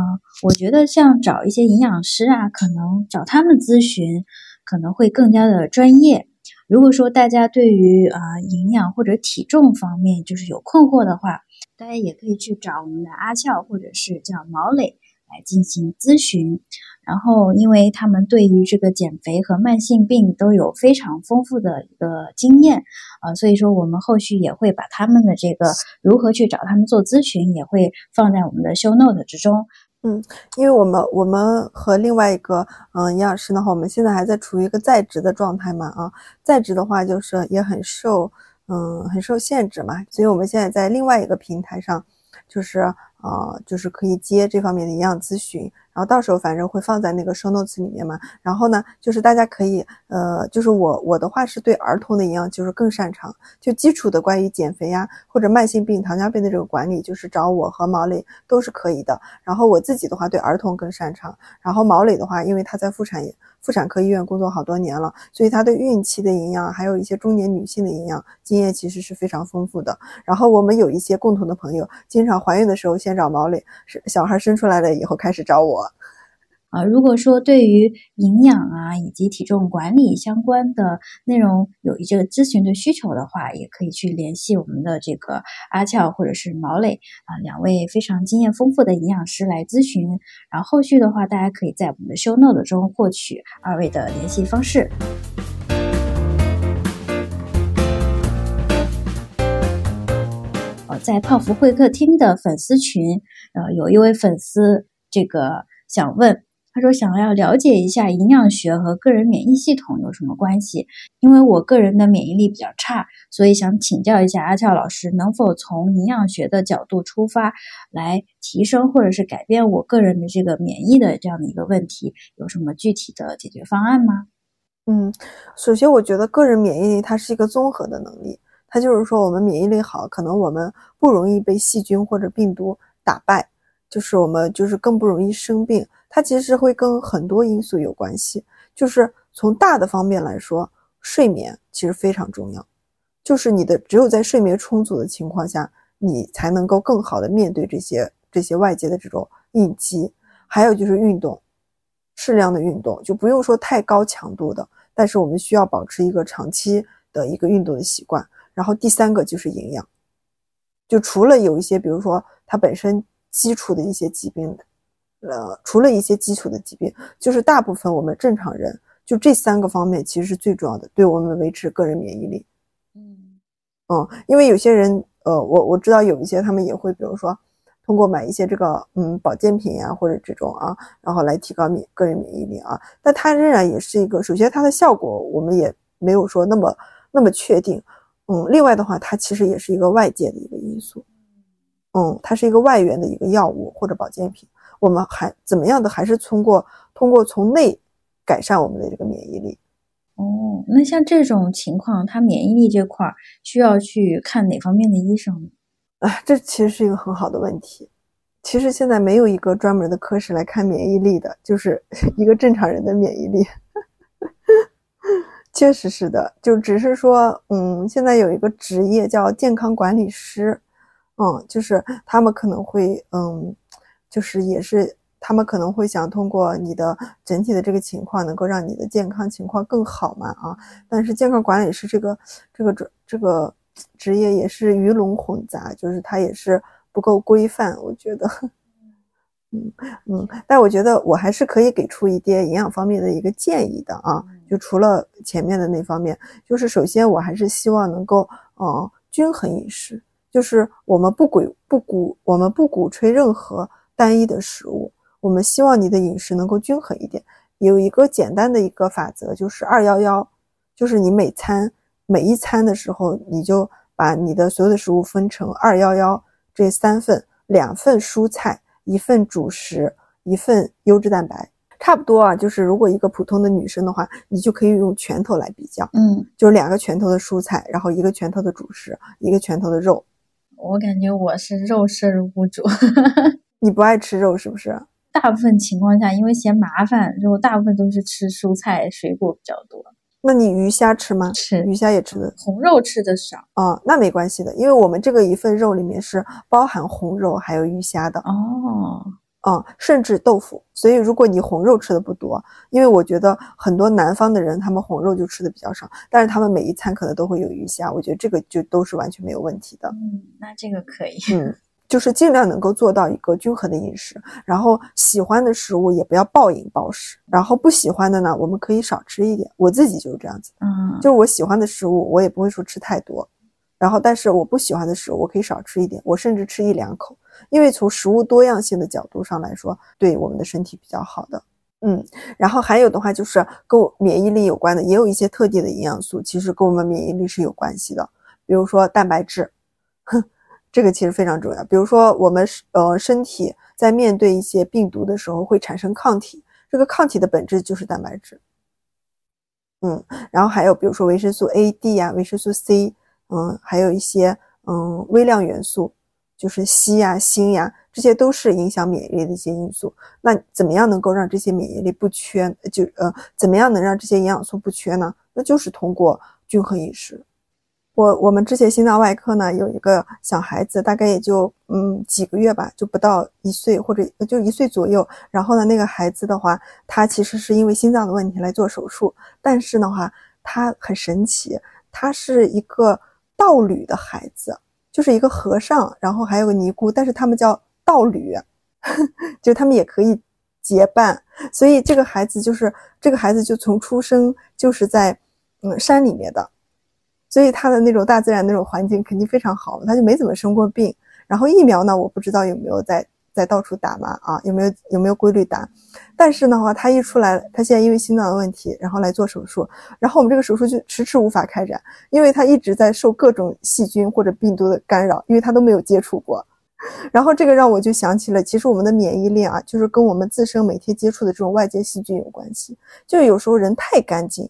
我觉得像找一些营养师啊，可能找他们咨询可能会更加的专业。如果说大家对于啊营养或者体重方面就是有困惑的话，大家也可以去找我们的阿俏或者是叫毛磊来进行咨询。然后，因为他们对于这个减肥和慢性病都有非常丰富的一个经验，呃，所以说我们后续也会把他们的这个如何去找他们做咨询，也会放在我们的 show note 之中。嗯，因为我们我们和另外一个嗯营养师的话，我们现在还在处于一个在职的状态嘛，啊，在职的话就是也很受嗯很受限制嘛，所以我们现在在另外一个平台上，就是呃就是可以接这方面的营养咨询。然后到时候反正会放在那个 show notes 里面嘛。然后呢，就是大家可以，呃，就是我我的话是对儿童的营养就是更擅长，就基础的关于减肥呀或者慢性病、糖尿病的这个管理，就是找我和毛磊都是可以的。然后我自己的话对儿童更擅长。然后毛磊的话，因为他在妇产妇产科医院工作好多年了，所以他对孕期的营养，还有一些中年女性的营养经验其实是非常丰富的。然后我们有一些共同的朋友，经常怀孕的时候先找毛磊，是小孩生出来了以后开始找我。啊，如果说对于营养啊以及体重管理相关的内容有一个咨询的需求的话，也可以去联系我们的这个阿俏或者是毛磊啊两位非常经验丰富的营养师来咨询。然后后续的话，大家可以在我们的 show note 中获取二位的联系方式。在泡芙会客厅的粉丝群，呃，有一位粉丝这个想问。他说：“想要了解一下营养学和个人免疫系统有什么关系？因为我个人的免疫力比较差，所以想请教一下阿俏老师，能否从营养学的角度出发，来提升或者是改变我个人的这个免疫的这样的一个问题？有什么具体的解决方案吗？”嗯，首先我觉得个人免疫力它是一个综合的能力，它就是说我们免疫力好，可能我们不容易被细菌或者病毒打败，就是我们就是更不容易生病。它其实会跟很多因素有关系，就是从大的方面来说，睡眠其实非常重要，就是你的只有在睡眠充足的情况下，你才能够更好的面对这些这些外界的这种应激。还有就是运动，适量的运动，就不用说太高强度的，但是我们需要保持一个长期的一个运动的习惯。然后第三个就是营养，就除了有一些，比如说它本身基础的一些疾病。呃，除了一些基础的疾病，就是大部分我们正常人，就这三个方面其实是最重要的，对我们维持个人免疫力。嗯嗯，因为有些人，呃，我我知道有一些他们也会，比如说通过买一些这个嗯保健品呀，或者这种啊，然后来提高免个人免疫力啊，但它仍然也是一个，首先它的效果我们也没有说那么那么确定。嗯，另外的话，它其实也是一个外界的一个因素。嗯，它是一个外源的一个药物或者保健品。我们还怎么样的？还是通过通过从内改善我们的这个免疫力。哦，那像这种情况，它免疫力这块需要去看哪方面的医生呢？啊，这其实是一个很好的问题。其实现在没有一个专门的科室来看免疫力的，就是 一个正常人的免疫力。确实是的，就只是说，嗯，现在有一个职业叫健康管理师，嗯，就是他们可能会，嗯。就是也是他们可能会想通过你的整体的这个情况，能够让你的健康情况更好嘛啊。但是健康管理师这个这个这这个职业也是鱼龙混杂，就是它也是不够规范，我觉得。嗯嗯，但我觉得我还是可以给出一些营养方面的一个建议的啊。就除了前面的那方面，就是首先我还是希望能够呃均衡饮食，就是我们不鼓不鼓我们不鼓吹任何单一的食物，我们希望你的饮食能够均衡一点。有一个简单的一个法则，就是二幺幺，就是你每餐每一餐的时候，你就把你的所有的食物分成二幺幺这三份，两份蔬菜。一份主食，一份优质蛋白，差不多啊。就是如果一个普通的女生的话，你就可以用拳头来比较，嗯，就是两个拳头的蔬菜，然后一个拳头的主食，一个拳头的肉。我感觉我是肉摄入不足，你不爱吃肉是不是？大部分情况下，因为嫌麻烦，我大部分都是吃蔬菜水果比较多。那你鱼虾吃吗？吃鱼虾也吃的，红肉吃的少啊，那没关系的，因为我们这个一份肉里面是包含红肉还有鱼虾的哦，嗯，甚至豆腐。所以如果你红肉吃的不多，因为我觉得很多南方的人他们红肉就吃的比较少，但是他们每一餐可能都会有鱼虾，我觉得这个就都是完全没有问题的。嗯，那这个可以。嗯。就是尽量能够做到一个均衡的饮食，然后喜欢的食物也不要暴饮暴食，然后不喜欢的呢，我们可以少吃一点。我自己就是这样子，嗯，就是我喜欢的食物，我也不会说吃太多，然后但是我不喜欢的食物，我可以少吃一点，我甚至吃一两口，因为从食物多样性的角度上来说，对我们的身体比较好的。嗯，然后还有的话就是跟免疫力有关的，也有一些特定的营养素，其实跟我们免疫力是有关系的，比如说蛋白质，哼。这个其实非常重要。比如说，我们呃身体在面对一些病毒的时候会产生抗体，这个抗体的本质就是蛋白质。嗯，然后还有比如说维生素 A、D 呀，维生素 C，嗯，还有一些嗯微量元素，就是硒呀、锌呀，这些都是影响免疫力的一些因素。那怎么样能够让这些免疫力不缺？就呃，怎么样能让这些营养素不缺呢？那就是通过均衡饮食。我我们之前心脏外科呢有一个小孩子，大概也就嗯几个月吧，就不到一岁或者就一岁左右。然后呢，那个孩子的话，他其实是因为心脏的问题来做手术，但是的话，他很神奇，他是一个道侣的孩子，就是一个和尚，然后还有个尼姑，但是他们叫道侣，就他们也可以结伴。所以这个孩子就是这个孩子就从出生就是在嗯山里面的。所以他的那种大自然那种环境肯定非常好，他就没怎么生过病。然后疫苗呢，我不知道有没有在在到处打嘛啊，有没有有没有规律打？但是的话，他一出来，他现在因为心脏的问题，然后来做手术，然后我们这个手术就迟迟无法开展，因为他一直在受各种细菌或者病毒的干扰，因为他都没有接触过。然后这个让我就想起了，其实我们的免疫力啊，就是跟我们自身每天接触的这种外界细菌有关系。就有时候人太干净，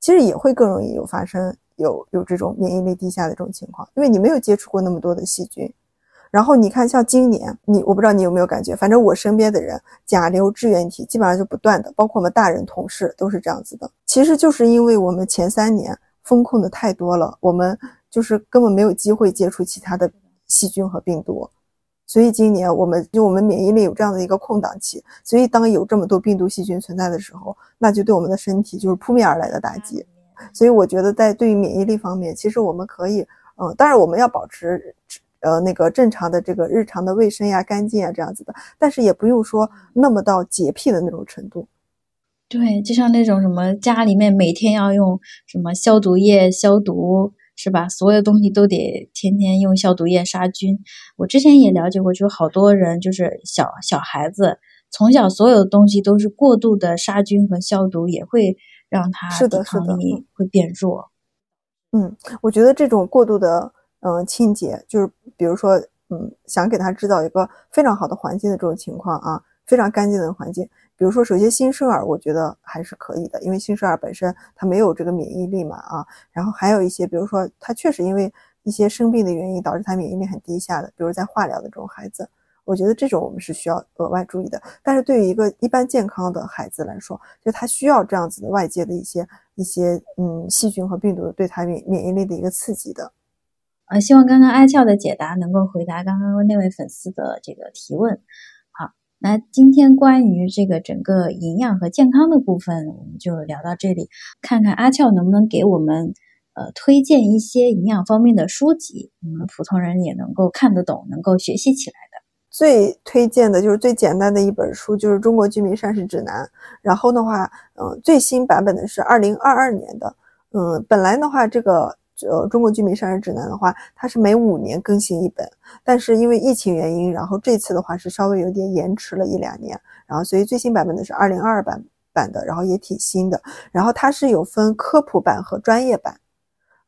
其实也会更容易有发生。有有这种免疫力低下的这种情况，因为你没有接触过那么多的细菌。然后你看，像今年你，我不知道你有没有感觉，反正我身边的人甲流支原体基本上就不断的，包括我们大人同事都是这样子的。其实就是因为我们前三年风控的太多了，我们就是根本没有机会接触其他的细菌和病毒，所以今年我们就我们免疫力有这样的一个空档期。所以当有这么多病毒细菌存在的时候，那就对我们的身体就是扑面而来的打击。所以我觉得，在对于免疫力方面，其实我们可以，嗯，当然我们要保持，呃，那个正常的这个日常的卫生呀、干净啊这样子的，但是也不用说那么到洁癖的那种程度。对，就像那种什么家里面每天要用什么消毒液消毒，是吧？所有东西都得天天用消毒液杀菌。我之前也了解过，就好多人就是小小孩子从小所有的东西都是过度的杀菌和消毒，也会。让他是的，是的，会变弱。嗯，我觉得这种过度的嗯清洁，就是比如说嗯，想给他制造一个非常好的环境的这种情况啊，非常干净的环境。比如说，首先新生儿，我觉得还是可以的，因为新生儿本身他没有这个免疫力嘛啊。然后还有一些，比如说他确实因为一些生病的原因导致他免疫力很低下的，比如在化疗的这种孩子。我觉得这种我们是需要额外注意的，但是对于一个一般健康的孩子来说，就他需要这样子的外界的一些一些嗯细菌和病毒对他免免疫力的一个刺激的。呃，希望刚刚阿俏的解答能够回答刚刚那位粉丝的这个提问。好，那今天关于这个整个营养和健康的部分，我们就聊到这里。看看阿俏能不能给我们呃推荐一些营养方面的书籍，我们普通人也能够看得懂，能够学习起来的。最推荐的就是最简单的一本书，就是《中国居民膳食指南》。然后的话，嗯，最新版本的是二零二二年的。嗯，本来的话，这个。呃，中国居民膳食指南的话，它是每五年更新一本，但是因为疫情原因，然后这次的话是稍微有点延迟了一两年，然后所以最新版本的是二零二二版版的，然后也挺新的，然后它是有分科普版和专业版，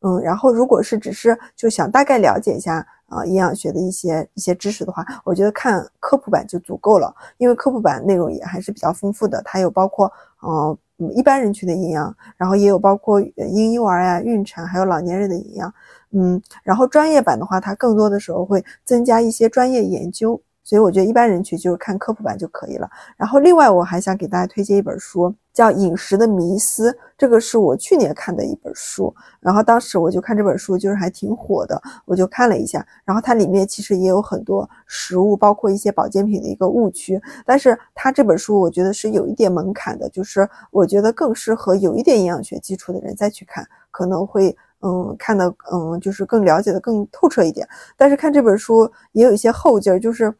嗯，然后如果是只是就想大概了解一下啊营养学的一些一些知识的话，我觉得看科普版就足够了，因为科普版内容也还是比较丰富的，它有包括嗯。一般人群的营养，然后也有包括婴幼儿呀、孕产，还有老年人的营养。嗯，然后专业版的话，它更多的时候会增加一些专业研究。所以我觉得一般人群就是看科普版就可以了。然后另外我还想给大家推荐一本书，叫《饮食的迷思》，这个是我去年看的一本书。然后当时我就看这本书，就是还挺火的，我就看了一下。然后它里面其实也有很多食物，包括一些保健品的一个误区。但是它这本书我觉得是有一点门槛的，就是我觉得更适合有一点营养学基础的人再去看，可能会嗯看的嗯就是更了解的更透彻一点。但是看这本书也有一些后劲儿，就是。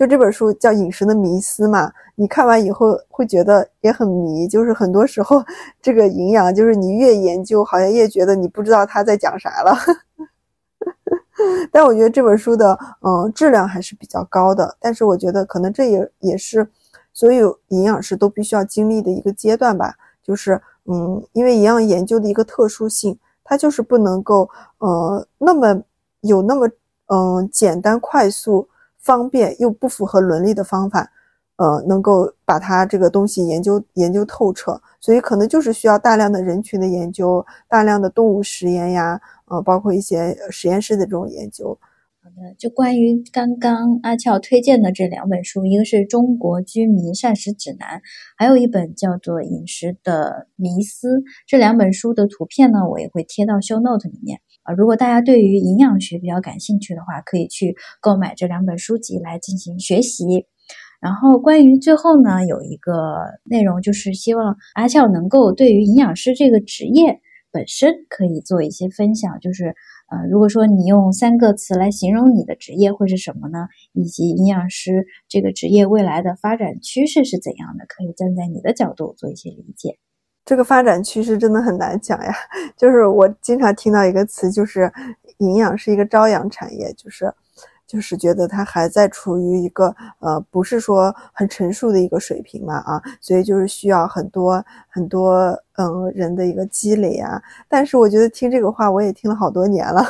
就这本书叫《饮食的迷思》嘛，你看完以后会觉得也很迷，就是很多时候这个营养，就是你越研究，好像越觉得你不知道他在讲啥了。但我觉得这本书的嗯质量还是比较高的，但是我觉得可能这也也是所有营养师都必须要经历的一个阶段吧，就是嗯，因为营养研究的一个特殊性，它就是不能够呃那么有那么嗯简单快速。方便又不符合伦理的方法，呃，能够把它这个东西研究研究透彻，所以可能就是需要大量的人群的研究，大量的动物实验呀，呃，包括一些实验室的这种研究。好的，就关于刚刚阿俏推荐的这两本书，一个是中国居民膳食指南，还有一本叫做《饮食的迷思》。这两本书的图片呢，我也会贴到 show note 里面。如果大家对于营养学比较感兴趣的话，可以去购买这两本书籍来进行学习。然后，关于最后呢，有一个内容就是希望阿俏能够对于营养师这个职业本身可以做一些分享。就是，呃，如果说你用三个词来形容你的职业会是什么呢？以及营养师这个职业未来的发展趋势是怎样的？可以站在你的角度做一些理解。这个发展趋势真的很难讲呀，就是我经常听到一个词，就是营养是一个朝阳产业，就是就是觉得它还在处于一个呃不是说很成熟的一个水平嘛啊，所以就是需要很多很多嗯人的一个积累啊。但是我觉得听这个话我也听了好多年了，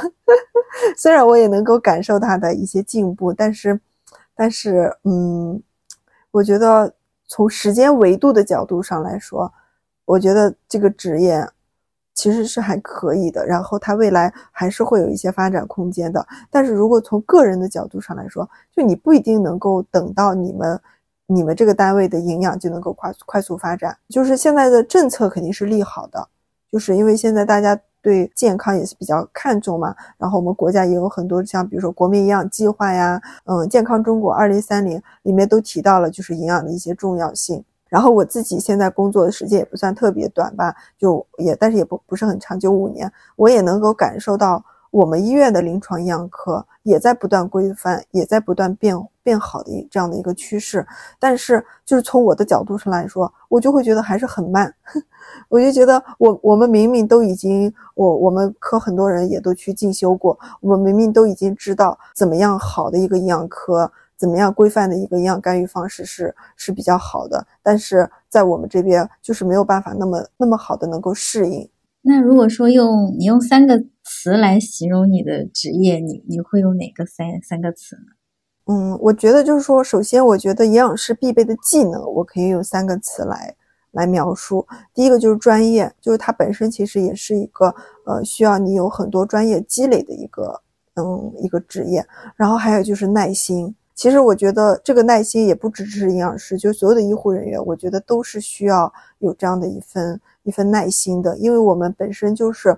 虽然我也能够感受它的一些进步，但是但是嗯，我觉得从时间维度的角度上来说。我觉得这个职业其实是还可以的，然后它未来还是会有一些发展空间的。但是如果从个人的角度上来说，就你不一定能够等到你们你们这个单位的营养就能够快快速发展。就是现在的政策肯定是利好的，就是因为现在大家对健康也是比较看重嘛。然后我们国家也有很多像比如说国民营养计划呀，嗯，健康中国二零三零里面都提到了就是营养的一些重要性。然后我自己现在工作的时间也不算特别短吧，就也但是也不不是很长，就五年，我也能够感受到我们医院的临床营养科也在不断规范，也在不断变变好的这样的一个趋势。但是就是从我的角度上来说，我就会觉得还是很慢。我就觉得我我们明明都已经，我我们科很多人也都去进修过，我们明明都已经知道怎么样好的一个营养科。怎么样规范的一个营养干预方式是是比较好的，但是在我们这边就是没有办法那么那么好的能够适应。那如果说用你用三个词来形容你的职业，你你会用哪个三三个词呢？嗯，我觉得就是说，首先我觉得营养师必备的技能，我可以用三个词来来描述。第一个就是专业，就是它本身其实也是一个呃需要你有很多专业积累的一个嗯一个职业。然后还有就是耐心。其实我觉得这个耐心也不只是营养师，就所有的医护人员，我觉得都是需要有这样的一份一份耐心的，因为我们本身就是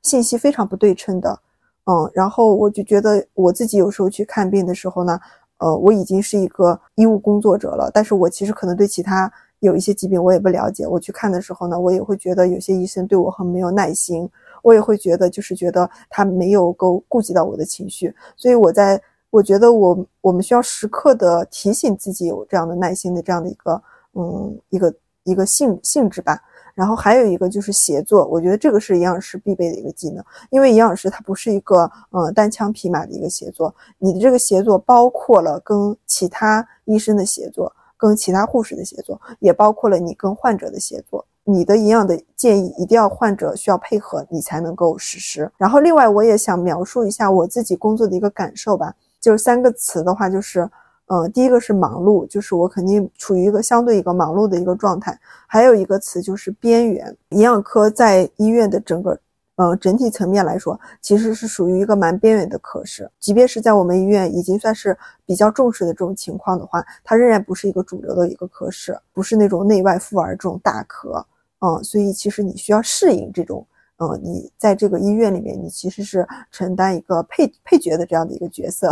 信息非常不对称的，嗯，然后我就觉得我自己有时候去看病的时候呢，呃，我已经是一个医务工作者了，但是我其实可能对其他有一些疾病我也不了解。我去看的时候呢，我也会觉得有些医生对我很没有耐心，我也会觉得就是觉得他没有够顾及到我的情绪。所以我在我觉得我我们需要时刻的提醒自己有这样的耐心的这样的一个嗯一个一个性性质吧。然后还有一个就是协作，我觉得这个是营养师必备的一个技能，因为营养师他不是一个呃单枪匹马的一个协作，你的这个协作包括了跟其他医生的协作，跟其他护士的协作，也包括了你跟患者的协作。你的营养的建议一定要患者需要配合，你才能够实施。然后另外我也想描述一下我自己工作的一个感受吧，就是三个词的话就是。嗯，第一个是忙碌，就是我肯定处于一个相对一个忙碌的一个状态。还有一个词就是边缘。营养科在医院的整个，呃，整体层面来说，其实是属于一个蛮边缘的科室。即便是在我们医院已经算是比较重视的这种情况的话，它仍然不是一个主流的一个科室，不是那种内外妇儿这种大科。嗯，所以其实你需要适应这种。嗯，你在这个医院里面，你其实是承担一个配配角的这样的一个角色，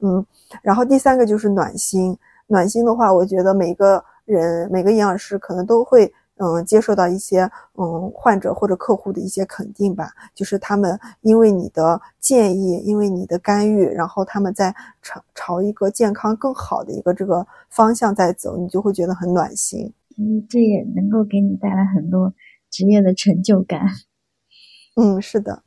嗯，然后第三个就是暖心，暖心的话，我觉得每个人每个营养师可能都会，嗯，接受到一些，嗯，患者或者客户的一些肯定吧，就是他们因为你的建议，因为你的干预，然后他们在朝朝一个健康更好的一个这个方向在走，你就会觉得很暖心，嗯，这也能够给你带来很多职业的成就感。嗯，是的。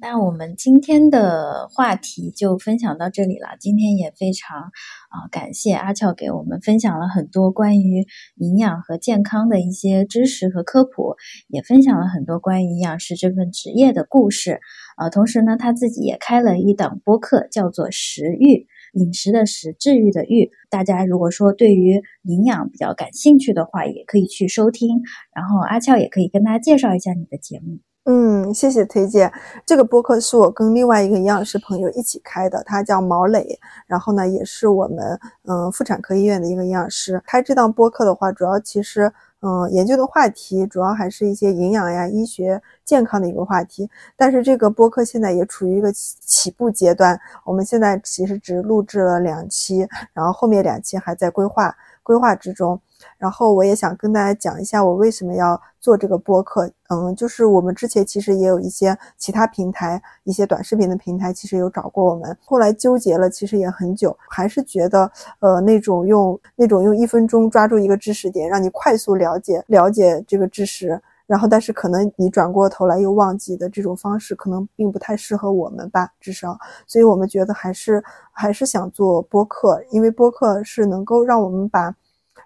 那我们今天的话题就分享到这里了。今天也非常啊，感谢阿俏给我们分享了很多关于营养和健康的一些知识和科普，也分享了很多关于营养师这份职业的故事。呃，同时呢，他自己也开了一档播客，叫做“食欲饮食”的食，治愈的愈。大家如果说对于营养比较感兴趣的话，也可以去收听。然后阿俏也可以跟大家介绍一下你的节目。嗯，谢谢推荐。这个播客是我跟另外一个营养师朋友一起开的，他叫毛磊，然后呢，也是我们嗯妇产科医院的一个营养师。开这档播客的话，主要其实嗯研究的话题主要还是一些营养呀、医学、健康的一个话题。但是这个播客现在也处于一个起起步阶段，我们现在其实只录制了两期，然后后面两期还在规划规划之中。然后我也想跟大家讲一下，我为什么要做这个播客。嗯，就是我们之前其实也有一些其他平台，一些短视频的平台，其实有找过我们。后来纠结了，其实也很久，还是觉得，呃，那种用那种用一分钟抓住一个知识点，让你快速了解了解这个知识，然后但是可能你转过头来又忘记的这种方式，可能并不太适合我们吧，至少。所以我们觉得还是还是想做播客，因为播客是能够让我们把。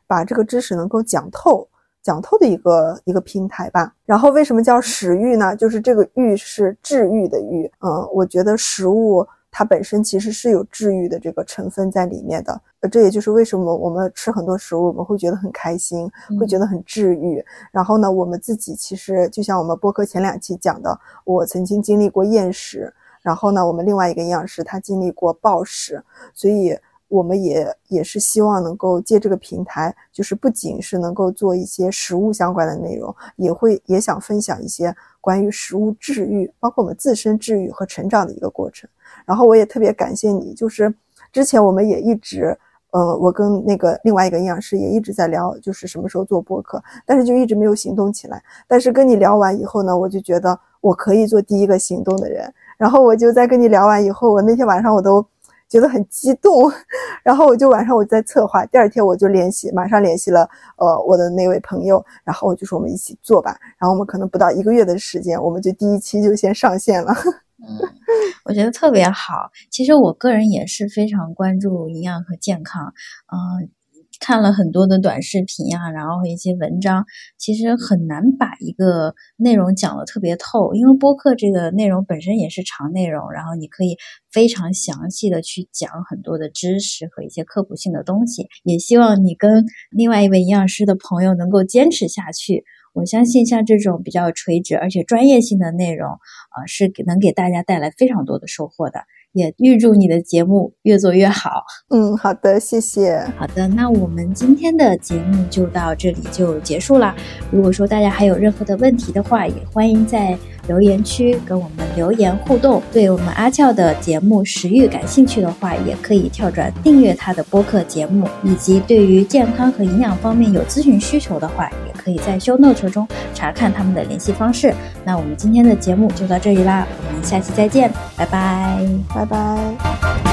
把这个知识能够讲透、讲透的一个一个平台吧。然后为什么叫食欲呢？就是这个欲是治愈的愈。嗯，我觉得食物它本身其实是有治愈的这个成分在里面的。呃，这也就是为什么我们吃很多食物，我们会觉得很开心，会觉得很治愈。然后呢，我们自己其实就像我们播客前两期讲的，我曾经经历过厌食，然后呢，我们另外一个营养师他经历过暴食，所以。我们也也是希望能够借这个平台，就是不仅是能够做一些食物相关的内容，也会也想分享一些关于食物治愈，包括我们自身治愈和成长的一个过程。然后我也特别感谢你，就是之前我们也一直，呃，我跟那个另外一个营养师也一直在聊，就是什么时候做播客，但是就一直没有行动起来。但是跟你聊完以后呢，我就觉得我可以做第一个行动的人。然后我就在跟你聊完以后，我那天晚上我都。觉得很激动，然后我就晚上我在策划，第二天我就联系，马上联系了呃我的那位朋友，然后我就说我们一起做吧，然后我们可能不到一个月的时间，我们就第一期就先上线了。我觉得特别好。其实我个人也是非常关注营养和健康，嗯。看了很多的短视频呀，然后一些文章，其实很难把一个内容讲得特别透，因为播客这个内容本身也是长内容，然后你可以非常详细的去讲很多的知识和一些科普性的东西。也希望你跟另外一位营养师的朋友能够坚持下去。我相信像这种比较垂直而且专业性的内容，啊，是能给大家带来非常多的收获的。也预祝你的节目越做越好。嗯，好的，谢谢。好的，那我们今天的节目就到这里就结束了。如果说大家还有任何的问题的话，也欢迎在留言区跟我们留言互动。对我们阿俏的节目食欲感兴趣的话，也可以跳转订阅他的播客节目。以及对于健康和营养方面有咨询需求的话，也可以在 show note 中查看他们的联系方式。那我们今天的节目就到这里啦，我们下期再见，拜拜。拜拜。